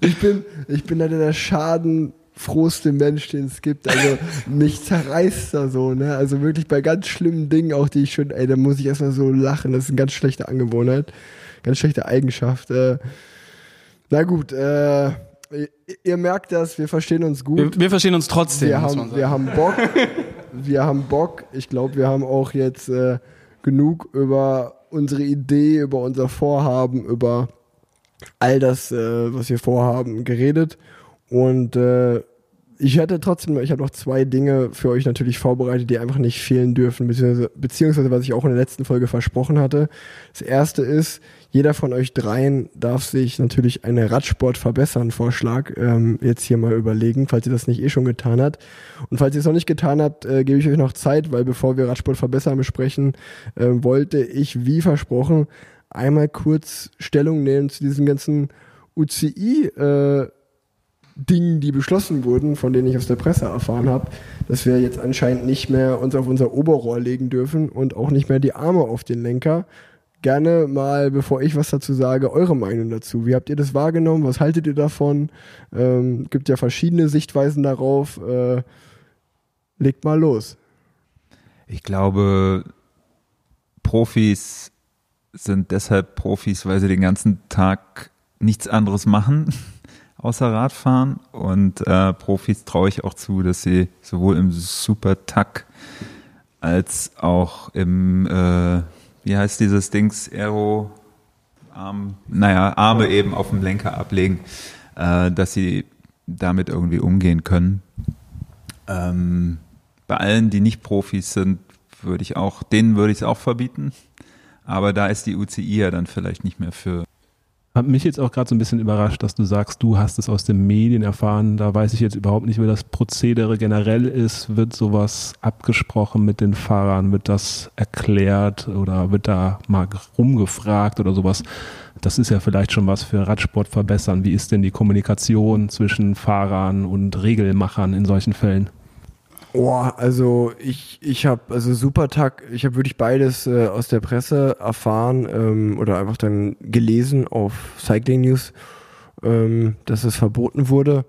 Ich bin, ich bin leider der Schaden frohste Mensch, den es gibt. Also mich zerreißt da so, ne? Also wirklich bei ganz schlimmen Dingen, auch die ich schon, ey, da muss ich erstmal so lachen. Das ist eine ganz schlechte Angewohnheit, ganz schlechte Eigenschaft. Äh, na gut, äh, ihr merkt das, wir verstehen uns gut. Wir, wir verstehen uns trotzdem. Wir haben, wir haben Bock. wir haben Bock. Ich glaube, wir haben auch jetzt äh, genug über unsere Idee, über unser Vorhaben, über all das, äh, was wir vorhaben, geredet. Und äh, ich hätte trotzdem, ich habe noch zwei Dinge für euch natürlich vorbereitet, die einfach nicht fehlen dürfen, beziehungsweise, beziehungsweise was ich auch in der letzten Folge versprochen hatte. Das erste ist, jeder von euch dreien darf sich natürlich eine Radsport verbessern Vorschlag ähm, jetzt hier mal überlegen, falls ihr das nicht eh schon getan habt. Und falls ihr es noch nicht getan habt, äh, gebe ich euch noch Zeit, weil bevor wir Radsport verbessern besprechen, äh, wollte ich, wie versprochen, einmal kurz Stellung nehmen zu diesen ganzen UCI äh, die beschlossen wurden, von denen ich aus der Presse erfahren habe, dass wir jetzt anscheinend nicht mehr uns auf unser Oberrohr legen dürfen und auch nicht mehr die Arme auf den Lenker. Gerne mal, bevor ich was dazu sage, eure Meinung dazu. Wie habt ihr das wahrgenommen? Was haltet ihr davon? Ähm, gibt ja verschiedene Sichtweisen darauf. Äh, legt mal los. Ich glaube, Profis sind deshalb Profis, weil sie den ganzen Tag nichts anderes machen außer Radfahren. Und äh, Profis traue ich auch zu, dass sie sowohl im Super-Tack als auch im, äh, wie heißt dieses Dings, Aero, Arm, naja, Arme eben auf dem Lenker ablegen, äh, dass sie damit irgendwie umgehen können. Ähm, bei allen, die nicht Profis sind, würde ich auch, denen würde ich es auch verbieten. Aber da ist die UCI ja dann vielleicht nicht mehr für hat mich jetzt auch gerade so ein bisschen überrascht, dass du sagst, du hast es aus den Medien erfahren. Da weiß ich jetzt überhaupt nicht, wie das Prozedere generell ist. Wird sowas abgesprochen mit den Fahrern? Wird das erklärt oder wird da mal rumgefragt oder sowas? Das ist ja vielleicht schon was für Radsport verbessern. Wie ist denn die Kommunikation zwischen Fahrern und Regelmachern in solchen Fällen? Oh, also ich, ich habe, also Supertag, ich habe wirklich beides äh, aus der Presse erfahren ähm, oder einfach dann gelesen auf Cycling News, ähm, dass es verboten wurde.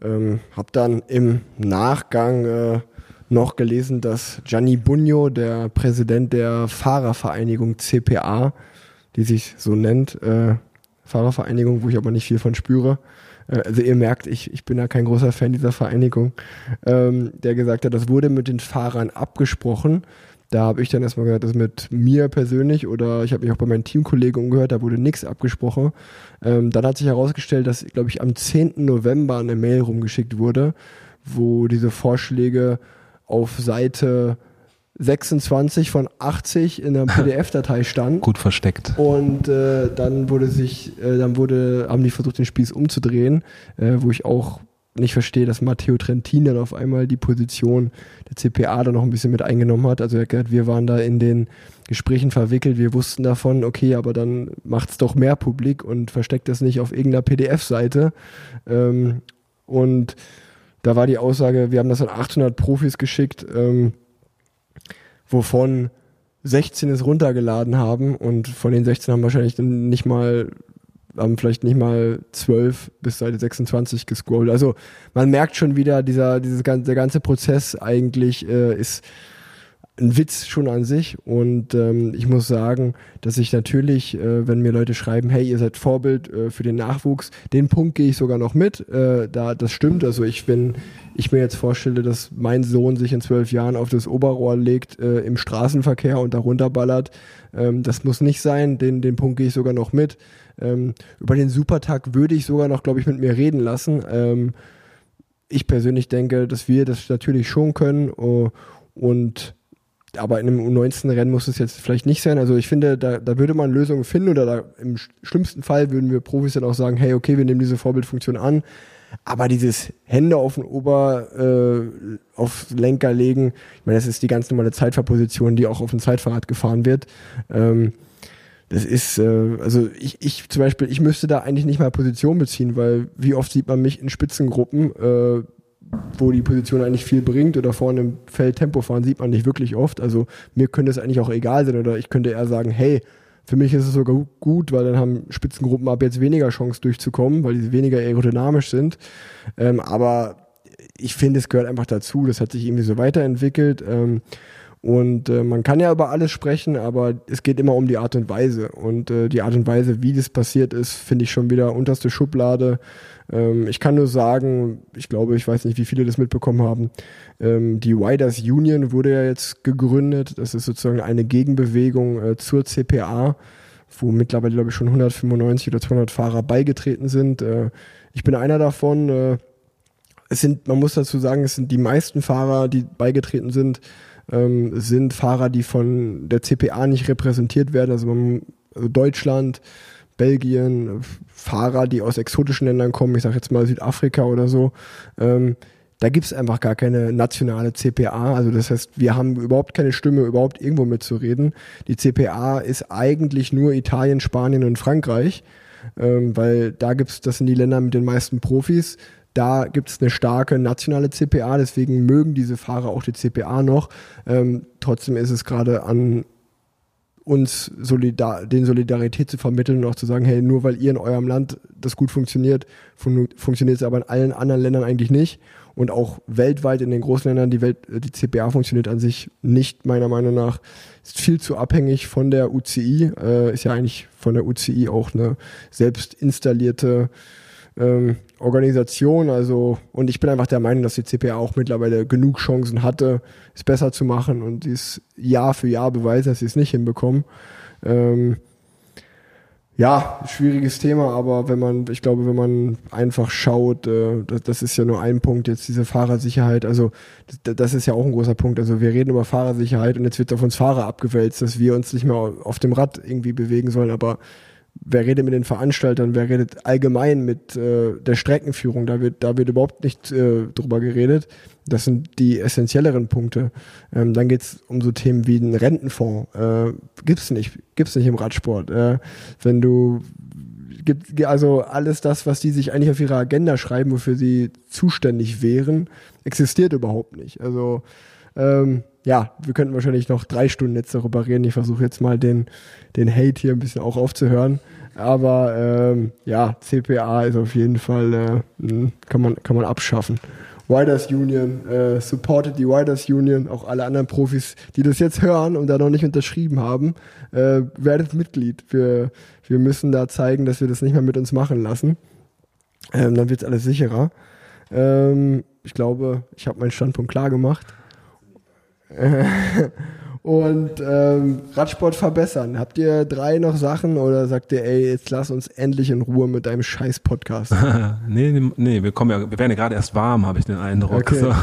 Ähm, habe dann im Nachgang äh, noch gelesen, dass Gianni Bugno, der Präsident der Fahrervereinigung CPA, die sich so nennt, äh, Fahrervereinigung, wo ich aber nicht viel von spüre, also ihr merkt, ich, ich bin da kein großer Fan dieser Vereinigung, ähm, der gesagt hat, das wurde mit den Fahrern abgesprochen. Da habe ich dann erstmal gesagt, das mit mir persönlich oder ich habe mich auch bei meinen Teamkollegen umgehört, da wurde nichts abgesprochen. Ähm, dann hat sich herausgestellt, dass, glaube ich, am 10. November eine Mail rumgeschickt wurde, wo diese Vorschläge auf Seite 26 von 80 in der PDF-Datei stand. Gut versteckt. Und äh, dann wurde sich, äh, dann wurde, haben die versucht, den Spieß umzudrehen, äh, wo ich auch nicht verstehe, dass Matteo Trentin dann auf einmal die Position der CPA da noch ein bisschen mit eingenommen hat. Also er hat gesagt, wir waren da in den Gesprächen verwickelt, wir wussten davon, okay, aber dann macht's doch mehr publik und versteckt das nicht auf irgendeiner PDF-Seite. Ähm, und da war die Aussage, wir haben das an 800 Profis geschickt. Ähm, wovon 16 es runtergeladen haben und von den 16 haben wahrscheinlich nicht mal, haben vielleicht nicht mal 12 bis Seite 26 gescrollt. Also man merkt schon wieder, dieser, dieses, der ganze Prozess eigentlich äh, ist ein Witz schon an sich und ähm, ich muss sagen, dass ich natürlich, äh, wenn mir Leute schreiben, hey, ihr seid Vorbild äh, für den Nachwuchs, den Punkt gehe ich sogar noch mit. Äh, da das stimmt. Also ich wenn ich mir jetzt vorstelle, dass mein Sohn sich in zwölf Jahren auf das Oberrohr legt äh, im Straßenverkehr und darunter ballert, ähm, das muss nicht sein. Den den Punkt gehe ich sogar noch mit. Ähm, über den Supertag würde ich sogar noch, glaube ich, mit mir reden lassen. Ähm, ich persönlich denke, dass wir das natürlich schon können uh, und aber in einem U19-Rennen muss es jetzt vielleicht nicht sein. Also ich finde, da, da würde man Lösungen finden oder da, im schlimmsten Fall würden wir Profis dann auch sagen, hey, okay, wir nehmen diese Vorbildfunktion an. Aber dieses Hände auf den Ober, äh, auf Lenker legen, ich meine, das ist die ganz normale Zeitfahrposition, die auch auf dem Zeitfahrrad gefahren wird. Ähm, das ist, äh, also ich, ich zum Beispiel, ich müsste da eigentlich nicht mal Position beziehen, weil wie oft sieht man mich in Spitzengruppen äh, wo die Position eigentlich viel bringt oder vorne im Feld Tempo fahren, sieht man nicht wirklich oft. Also mir könnte es eigentlich auch egal sein oder ich könnte eher sagen, hey, für mich ist es sogar gut, weil dann haben Spitzengruppen ab jetzt weniger Chance durchzukommen, weil die weniger aerodynamisch sind. Ähm, aber ich finde, es gehört einfach dazu. Das hat sich irgendwie so weiterentwickelt. Ähm, und äh, man kann ja über alles sprechen, aber es geht immer um die Art und Weise. Und äh, die Art und Weise, wie das passiert ist, finde ich schon wieder unterste Schublade. Ähm, ich kann nur sagen, ich glaube, ich weiß nicht, wie viele das mitbekommen haben. Ähm, die Widers Union wurde ja jetzt gegründet. Das ist sozusagen eine Gegenbewegung äh, zur CPA, wo mittlerweile, glaube ich, schon 195 oder 200 Fahrer beigetreten sind. Äh, ich bin einer davon. Äh, es sind, man muss dazu sagen, es sind die meisten Fahrer, die beigetreten sind, ähm, sind Fahrer, die von der CPA nicht repräsentiert werden. Also, man, also Deutschland, Belgien, Fahrer, die aus exotischen Ländern kommen, ich sage jetzt mal Südafrika oder so. Ähm, da gibt es einfach gar keine nationale CPA. Also das heißt, wir haben überhaupt keine Stimme, überhaupt irgendwo mitzureden. Die CPA ist eigentlich nur Italien, Spanien und Frankreich, ähm, weil da gibt's, das sind die Länder mit den meisten Profis. Da gibt es eine starke nationale CPA, deswegen mögen diese Fahrer auch die CPA noch. Ähm, trotzdem ist es gerade an uns solidar den Solidarität zu vermitteln und auch zu sagen, hey, nur weil ihr in eurem Land das gut funktioniert, fun funktioniert es aber in allen anderen Ländern eigentlich nicht. Und auch weltweit in den großen Ländern, die, Welt, die CPA funktioniert an sich nicht, meiner Meinung nach, ist viel zu abhängig von der UCI, äh, ist ja eigentlich von der UCI auch eine selbst installierte ähm, Organisation. Also, und ich bin einfach der Meinung, dass die CPA auch mittlerweile genug Chancen hatte, es besser zu machen und dies Jahr für Jahr beweist, dass sie es nicht hinbekommen. Ähm, ja, schwieriges Thema, aber wenn man, ich glaube, wenn man einfach schaut, äh, das, das, ist ja nur ein Punkt, jetzt diese Fahrersicherheit, also das, das, ist ja auch ein großer Punkt. Also wir reden über Fahrersicherheit und jetzt wird auf uns Fahrer abgewälzt, dass wir uns nicht mehr auf dem Rad irgendwie bewegen sollen, aber wer redet mit den Veranstaltern, wer redet allgemein mit äh, der Streckenführung, da wird, da wird überhaupt nicht äh, drüber geredet. Das sind die essentielleren Punkte. Ähm, dann geht's um so Themen wie einen Rentenfonds. Äh, gibt's nicht, gibt's nicht im Radsport. Äh, wenn du gibt also alles das, was die sich eigentlich auf ihrer Agenda schreiben, wofür sie zuständig wären, existiert überhaupt nicht. Also ähm, ja, wir könnten wahrscheinlich noch drei Stunden jetzt darüber reden. Ich versuche jetzt mal den, den Hate hier ein bisschen auch aufzuhören. Aber ähm, ja, CPA ist auf jeden Fall, äh, hm, kann, man, kann man abschaffen. Riders Union, äh, supportet die Riders Union, auch alle anderen Profis, die das jetzt hören und da noch nicht unterschrieben haben, äh, werdet Mitglied. Wir, wir müssen da zeigen, dass wir das nicht mehr mit uns machen lassen. Ähm, dann wird alles sicherer. Ähm, ich glaube, ich habe meinen Standpunkt klar gemacht. und ähm, Radsport verbessern. Habt ihr drei noch Sachen oder sagt ihr, ey, jetzt lass uns endlich in Ruhe mit deinem scheiß Podcast? nee, nee, wir kommen ja, wir werden ja gerade erst warm, habe ich den Eindruck. Okay. So.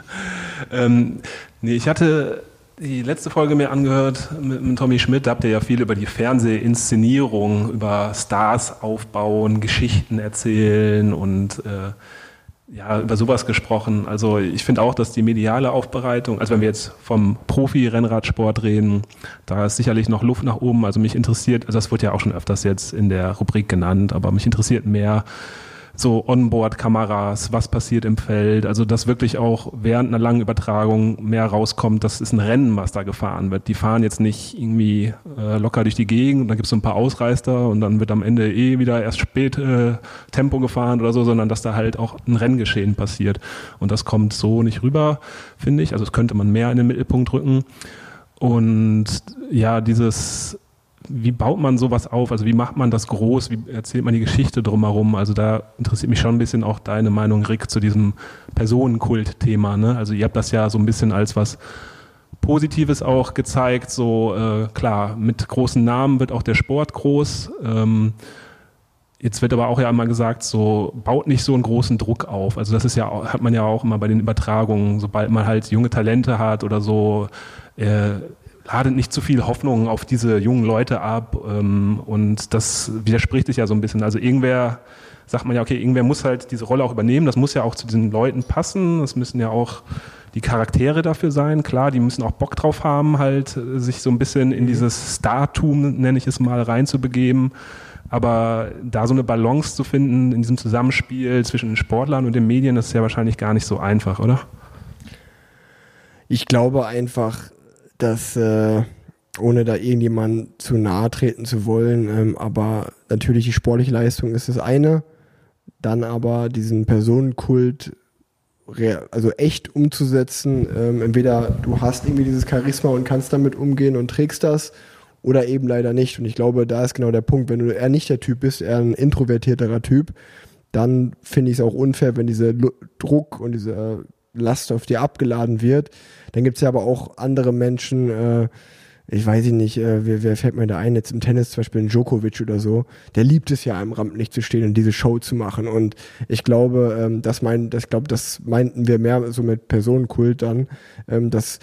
ähm, nee, ich hatte die letzte Folge mir angehört mit, mit Tommy Schmidt, da habt ihr ja viel über die Fernsehinszenierung, über Stars aufbauen, Geschichten erzählen und äh, ja, über sowas gesprochen. Also ich finde auch, dass die mediale Aufbereitung, also wenn wir jetzt vom Profi-Rennradsport reden, da ist sicherlich noch Luft nach oben. Also mich interessiert, also das wird ja auch schon öfters jetzt in der Rubrik genannt, aber mich interessiert mehr, so Onboard-Kameras, was passiert im Feld, also dass wirklich auch während einer langen Übertragung mehr rauskommt, das ist ein Rennen, was da gefahren wird. Die fahren jetzt nicht irgendwie äh, locker durch die Gegend und dann gibt es so ein paar Ausreißer und dann wird am Ende eh wieder erst spät äh, Tempo gefahren oder so, sondern dass da halt auch ein Renngeschehen passiert. Und das kommt so nicht rüber, finde ich. Also das könnte man mehr in den Mittelpunkt rücken. Und ja, dieses wie baut man sowas auf? Also wie macht man das groß? Wie erzählt man die Geschichte drumherum? Also da interessiert mich schon ein bisschen auch deine Meinung, Rick, zu diesem Personenkult-Thema. Ne? Also ihr habt das ja so ein bisschen als was Positives auch gezeigt. So äh, klar, mit großen Namen wird auch der Sport groß. Ähm, Jetzt wird aber auch ja immer gesagt, so baut nicht so einen großen Druck auf. Also das ist ja, hat man ja auch immer bei den Übertragungen, sobald man halt junge Talente hat oder so, äh, ladet nicht zu viel Hoffnung auf diese jungen Leute ab. Ähm, und das widerspricht sich ja so ein bisschen. Also irgendwer sagt man ja, okay, irgendwer muss halt diese Rolle auch übernehmen. Das muss ja auch zu diesen Leuten passen. Das müssen ja auch die Charaktere dafür sein. Klar, die müssen auch Bock drauf haben, halt äh, sich so ein bisschen in dieses Startum, nenne ich es mal, reinzubegeben. Aber da so eine Balance zu finden in diesem Zusammenspiel zwischen den Sportlern und den Medien, das ist ja wahrscheinlich gar nicht so einfach, oder? Ich glaube einfach, dass äh, ohne da irgendjemand zu nahe treten zu wollen, ähm, aber natürlich die sportliche Leistung ist das eine, dann aber diesen Personenkult also echt umzusetzen. Ähm, entweder du hast irgendwie dieses Charisma und kannst damit umgehen und trägst das oder eben leider nicht. Und ich glaube, da ist genau der Punkt. Wenn du eher nicht der Typ bist, eher ein introvertierterer Typ, dann finde ich es auch unfair, wenn dieser Druck und diese Last auf dir abgeladen wird. Dann gibt es ja aber auch andere Menschen, äh, ich weiß nicht, äh, wer, wer fällt mir da ein, jetzt im Tennis zum Beispiel ein Djokovic oder so, der liebt es ja im Rampenlicht zu stehen und diese Show zu machen. Und ich glaube, ähm, das mein, das glaube, das meinten wir mehr so mit Personenkult dann, ähm, dass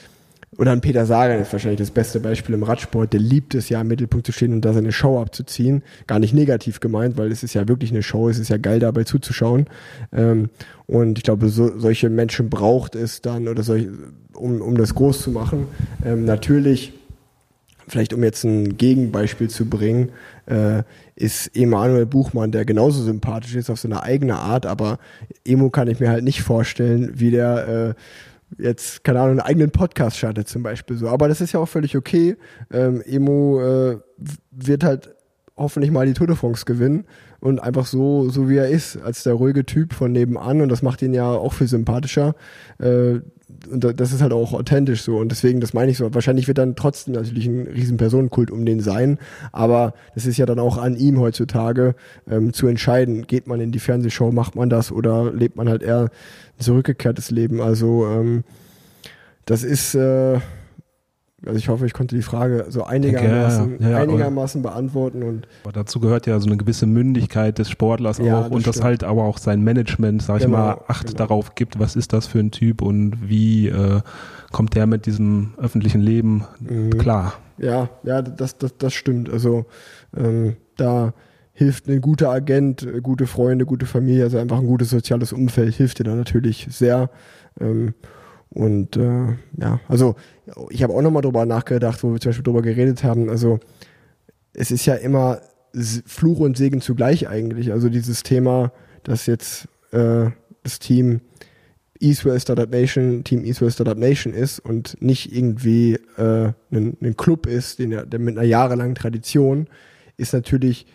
oder ein Peter Sagan ist wahrscheinlich das beste Beispiel im Radsport. Der liebt es ja, im Mittelpunkt zu stehen und da seine Show abzuziehen. Gar nicht negativ gemeint, weil es ist ja wirklich eine Show. Es ist ja geil, dabei zuzuschauen. Ähm, und ich glaube, so, solche Menschen braucht es dann, oder solch, um, um das groß zu machen. Ähm, natürlich, vielleicht um jetzt ein Gegenbeispiel zu bringen, äh, ist Emanuel Buchmann, der genauso sympathisch ist auf seine eigene Art, aber Emo kann ich mir halt nicht vorstellen, wie der äh, jetzt, keine Ahnung, einen eigenen Podcast startet zum Beispiel so. Aber das ist ja auch völlig okay. Ähm, Emo äh, wird halt hoffentlich mal die Tour de France gewinnen und einfach so, so wie er ist, als der ruhige Typ von nebenan und das macht ihn ja auch viel sympathischer. Äh, und das ist halt auch authentisch so und deswegen, das meine ich so, wahrscheinlich wird dann trotzdem natürlich ein riesen Personenkult um den sein, aber das ist ja dann auch an ihm heutzutage ähm, zu entscheiden, geht man in die Fernsehshow, macht man das oder lebt man halt eher zurückgekehrtes Leben, also ähm, das ist äh, also ich hoffe, ich konnte die Frage so einigermaßen, ja, ja, einigermaßen beantworten. Und aber dazu gehört ja so eine gewisse Mündigkeit des Sportlers ja, auch das und stimmt. das halt aber auch sein Management, sag genau, ich mal, Acht genau. darauf gibt, was ist das für ein Typ und wie äh, kommt der mit diesem öffentlichen Leben mhm. klar. Ja, ja, das, das, das stimmt. Also ähm, da hilft ein guter Agent, gute Freunde, gute Familie, also einfach ein gutes soziales Umfeld hilft dir da natürlich sehr. Ähm, und äh, ja, also ich habe auch nochmal drüber nachgedacht, wo wir zum Beispiel drüber geredet haben. Also es ist ja immer Fluch und Segen zugleich eigentlich. Also dieses Thema, dass jetzt äh, das Team Eastwell Startup Nation Team Eastwell Startup Nation ist und nicht irgendwie äh, ein, ein Club ist, den, der mit einer jahrelangen Tradition, ist natürlich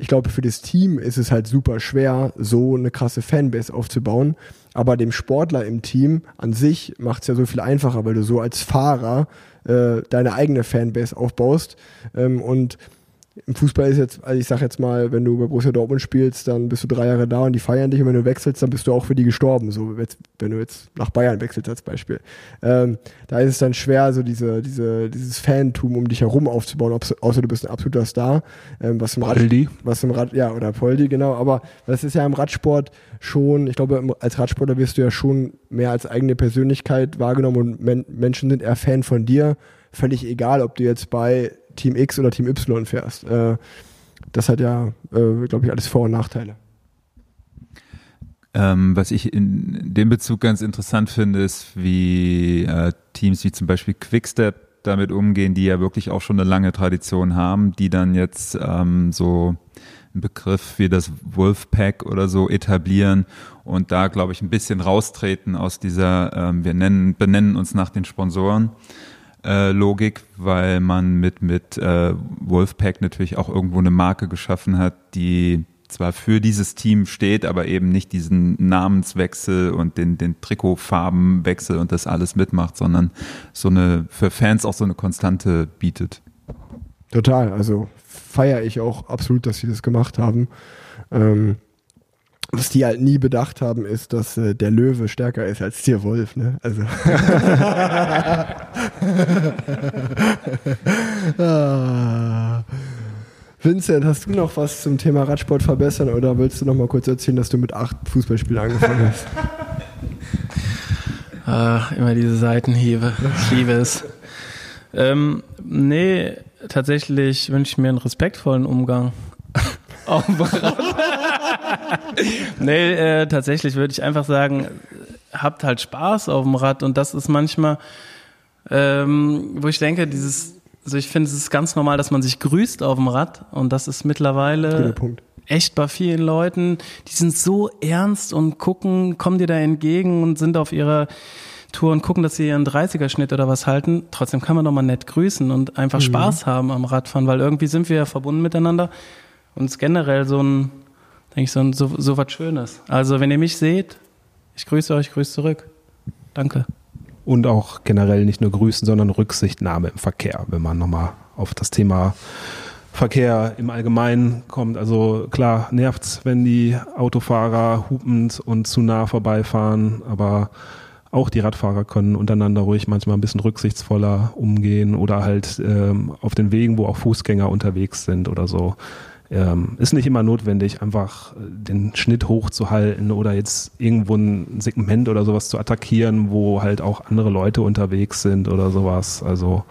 ich glaube, für das Team ist es halt super schwer, so eine krasse Fanbase aufzubauen. Aber dem Sportler im Team an sich macht es ja so viel einfacher, weil du so als Fahrer äh, deine eigene Fanbase aufbaust. Ähm, und im Fußball ist jetzt, also ich sag jetzt mal, wenn du bei Borussia Dortmund spielst, dann bist du drei Jahre da und die feiern dich. Und wenn du wechselst, dann bist du auch für die gestorben, so jetzt, wenn du jetzt nach Bayern wechselst als Beispiel. Ähm, da ist es dann schwer, so diese, diese, dieses Fantum um dich herum aufzubauen, außer du bist ein absoluter Star, ähm, was im Rad, was im Rad, ja, oder Poldi, genau, aber das ist ja im Radsport schon, ich glaube, als Radsportler wirst du ja schon mehr als eigene Persönlichkeit wahrgenommen und Men Menschen sind eher Fan von dir, völlig egal, ob du jetzt bei Team X oder Team Y fährst. Äh, das hat ja, äh, glaube ich, alles Vor- und Nachteile. Ähm, was ich in dem Bezug ganz interessant finde, ist, wie äh, Teams wie zum Beispiel Quickstep damit umgehen, die ja wirklich auch schon eine lange Tradition haben, die dann jetzt ähm, so einen Begriff wie das Wolfpack oder so etablieren und da, glaube ich, ein bisschen raustreten aus dieser, ähm, wir nennen, benennen uns nach den Sponsoren äh, Logik, weil man mit, mit äh, Wolfpack natürlich auch irgendwo eine Marke geschaffen hat, die zwar für dieses Team steht, aber eben nicht diesen Namenswechsel und den, den Trikotfarbenwechsel und das alles mitmacht, sondern so eine, für Fans auch so eine Konstante bietet. Total, also feiere ich auch absolut, dass sie das gemacht haben. Ähm, was die halt nie bedacht haben, ist, dass äh, der Löwe stärker ist als der Wolf. Ne? Also. ah. Vincent, hast du noch was zum Thema Radsport verbessern oder willst du noch mal kurz erzählen, dass du mit acht Fußballspielen angefangen hast? ah, immer diese Seitenhiebe. Ich liebe es. Ähm, nee, tatsächlich wünsche ich mir einen respektvollen Umgang auf dem Rad. nee, äh, tatsächlich würde ich einfach sagen, habt halt Spaß auf dem Rad und das ist manchmal, ähm, wo ich denke, dieses, also ich finde, es ist ganz normal, dass man sich grüßt auf dem Rad und das ist mittlerweile echt bei vielen Leuten, die sind so ernst und gucken, kommen dir da entgegen und sind auf ihrer Tour und gucken, dass sie ihren 30er-Schnitt oder was halten. Trotzdem kann man doch mal nett grüßen und einfach mhm. Spaß haben am Radfahren, weil irgendwie sind wir ja verbunden miteinander und es ist generell so ein, denke ich, so, so, so was Schönes. Also wenn ihr mich seht, Ich grüße euch, grüße zurück. Danke. Und auch generell nicht nur grüßen, sondern Rücksichtnahme im Verkehr, wenn man nochmal auf das Thema Verkehr im Allgemeinen kommt. Also klar, nervt's, wenn die Autofahrer hupend und zu nah vorbeifahren, aber auch die Radfahrer können untereinander ruhig manchmal ein bisschen rücksichtsvoller umgehen oder halt ähm, auf den Wegen, wo auch Fußgänger unterwegs sind oder so. Ähm, ist nicht immer notwendig, einfach den Schnitt hochzuhalten oder jetzt irgendwo ein Segment oder sowas zu attackieren, wo halt auch andere Leute unterwegs sind oder sowas. Also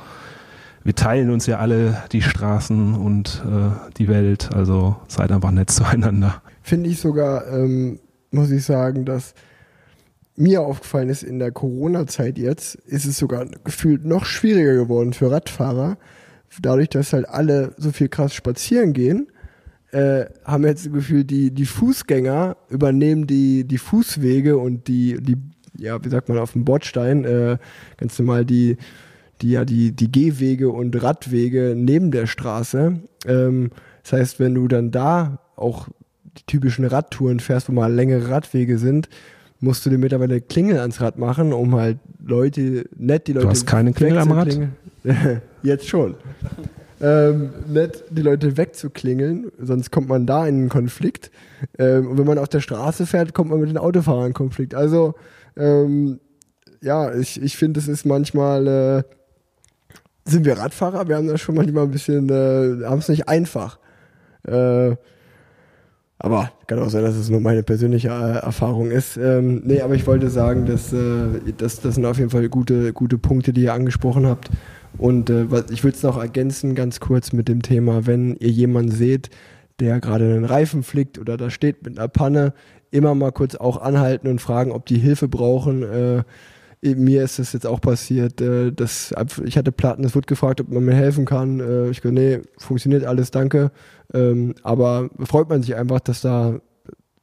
wir teilen uns ja alle die Straßen und äh, die Welt, also seid einfach nett zueinander. Finde ich sogar, ähm, muss ich sagen, dass mir aufgefallen ist, in der Corona-Zeit jetzt ist es sogar gefühlt noch schwieriger geworden für Radfahrer. Dadurch, dass halt alle so viel krass spazieren gehen, äh, haben jetzt das Gefühl, die, die Fußgänger übernehmen die, die Fußwege und die, die, ja, wie sagt man, auf dem Bordstein, äh, ganz normal die, die ja die, die Gehwege und Radwege neben der Straße. Ähm, das heißt, wenn du dann da auch die typischen Radtouren fährst, wo mal längere Radwege sind, musst du dir mittlerweile Klingel ans Rad machen, um halt Leute, nett die Leute. Du hast keine Klingel am Rad? Jetzt schon. Ähm, nett die Leute wegzuklingeln, sonst kommt man da in einen Konflikt. Ähm, und wenn man auf der Straße fährt, kommt man mit den Autofahrern in Konflikt. Also, ähm, ja, ich, ich finde, es ist manchmal, äh, sind wir Radfahrer, wir haben da schon manchmal ein bisschen, äh, haben es nicht einfach. Äh, aber kann auch sein, dass es nur meine persönliche äh, Erfahrung ist. Ähm, nee, aber ich wollte sagen, dass, äh, dass das sind auf jeden Fall gute, gute Punkte, die ihr angesprochen habt. Und äh, ich würde es noch ergänzen, ganz kurz mit dem Thema, wenn ihr jemanden seht, der gerade einen Reifen flickt oder da steht mit einer Panne, immer mal kurz auch anhalten und fragen, ob die Hilfe brauchen. Äh, mir ist das jetzt auch passiert, äh, dass ich hatte Platten, es wurde gefragt, ob man mir helfen kann. Äh, ich go, nee, funktioniert alles, danke. Ähm, aber freut man sich einfach, dass da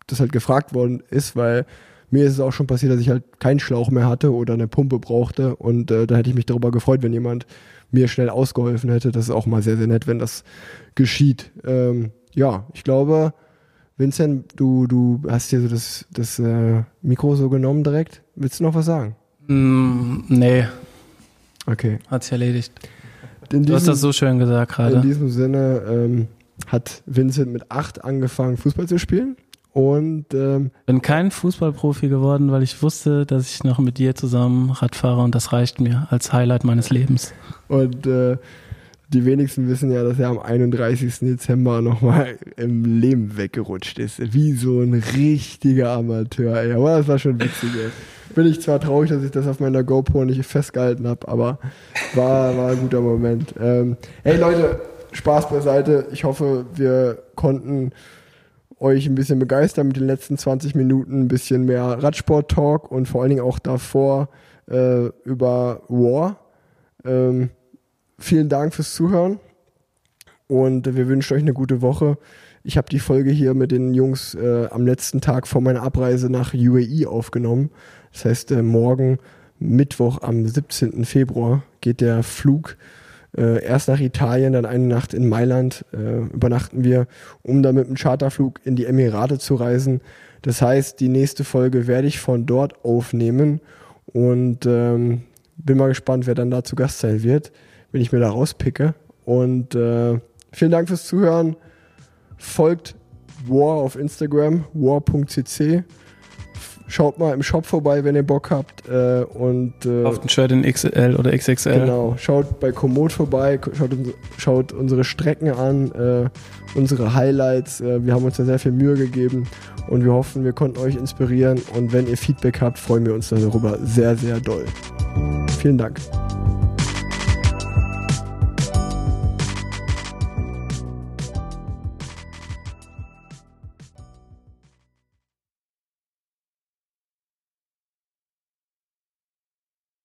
das halt gefragt worden ist, weil mir ist es auch schon passiert, dass ich halt keinen Schlauch mehr hatte oder eine Pumpe brauchte und äh, da hätte ich mich darüber gefreut, wenn jemand mir schnell ausgeholfen hätte. Das ist auch mal sehr, sehr nett, wenn das geschieht. Ähm, ja, ich glaube, Vincent, du, du hast dir so das, das äh, Mikro so genommen direkt. Willst du noch was sagen? Mm, nee, Okay. hat sich erledigt. In Du hast das so schön gesagt In gerade. diesem Sinne ähm, hat Vincent mit acht angefangen, Fußball zu spielen. Und ähm, Bin kein Fußballprofi geworden, weil ich wusste, dass ich noch mit dir zusammen Rad fahre und das reicht mir als Highlight meines Lebens. Und äh, die wenigsten wissen ja, dass er am 31. Dezember nochmal im Leben weggerutscht ist. Wie so ein richtiger Amateur. Ey. Aber das war schon witzig. Ey. Bin ich zwar traurig, dass ich das auf meiner GoPro nicht festgehalten habe, aber war, war ein guter Moment. Ähm, hey Leute, Spaß beiseite. Ich hoffe, wir konnten euch ein bisschen begeistern mit den letzten 20 Minuten, ein bisschen mehr Radsport-Talk und vor allen Dingen auch davor äh, über War. Ähm, vielen Dank fürs Zuhören und wir wünschen euch eine gute Woche. Ich habe die Folge hier mit den Jungs äh, am letzten Tag vor meiner Abreise nach UAE aufgenommen. Das heißt, äh, morgen, Mittwoch am 17. Februar, geht der Flug äh, erst nach Italien, dann eine Nacht in Mailand äh, übernachten wir, um dann mit einem Charterflug in die Emirate zu reisen. Das heißt, die nächste Folge werde ich von dort aufnehmen und ähm, bin mal gespannt, wer dann da zu Gast sein wird, wenn ich mir da rauspicke. Und äh, vielen Dank fürs Zuhören. Folgt War auf Instagram, war.cc. Schaut mal im Shop vorbei, wenn ihr Bock habt. Äh, und äh, Auf ein Shirt in XL oder XXL. Genau, schaut bei Komoot vorbei, schaut, schaut unsere Strecken an, äh, unsere Highlights. Äh, wir haben uns da sehr viel Mühe gegeben und wir hoffen, wir konnten euch inspirieren. Und wenn ihr Feedback habt, freuen wir uns darüber sehr, sehr doll. Vielen Dank.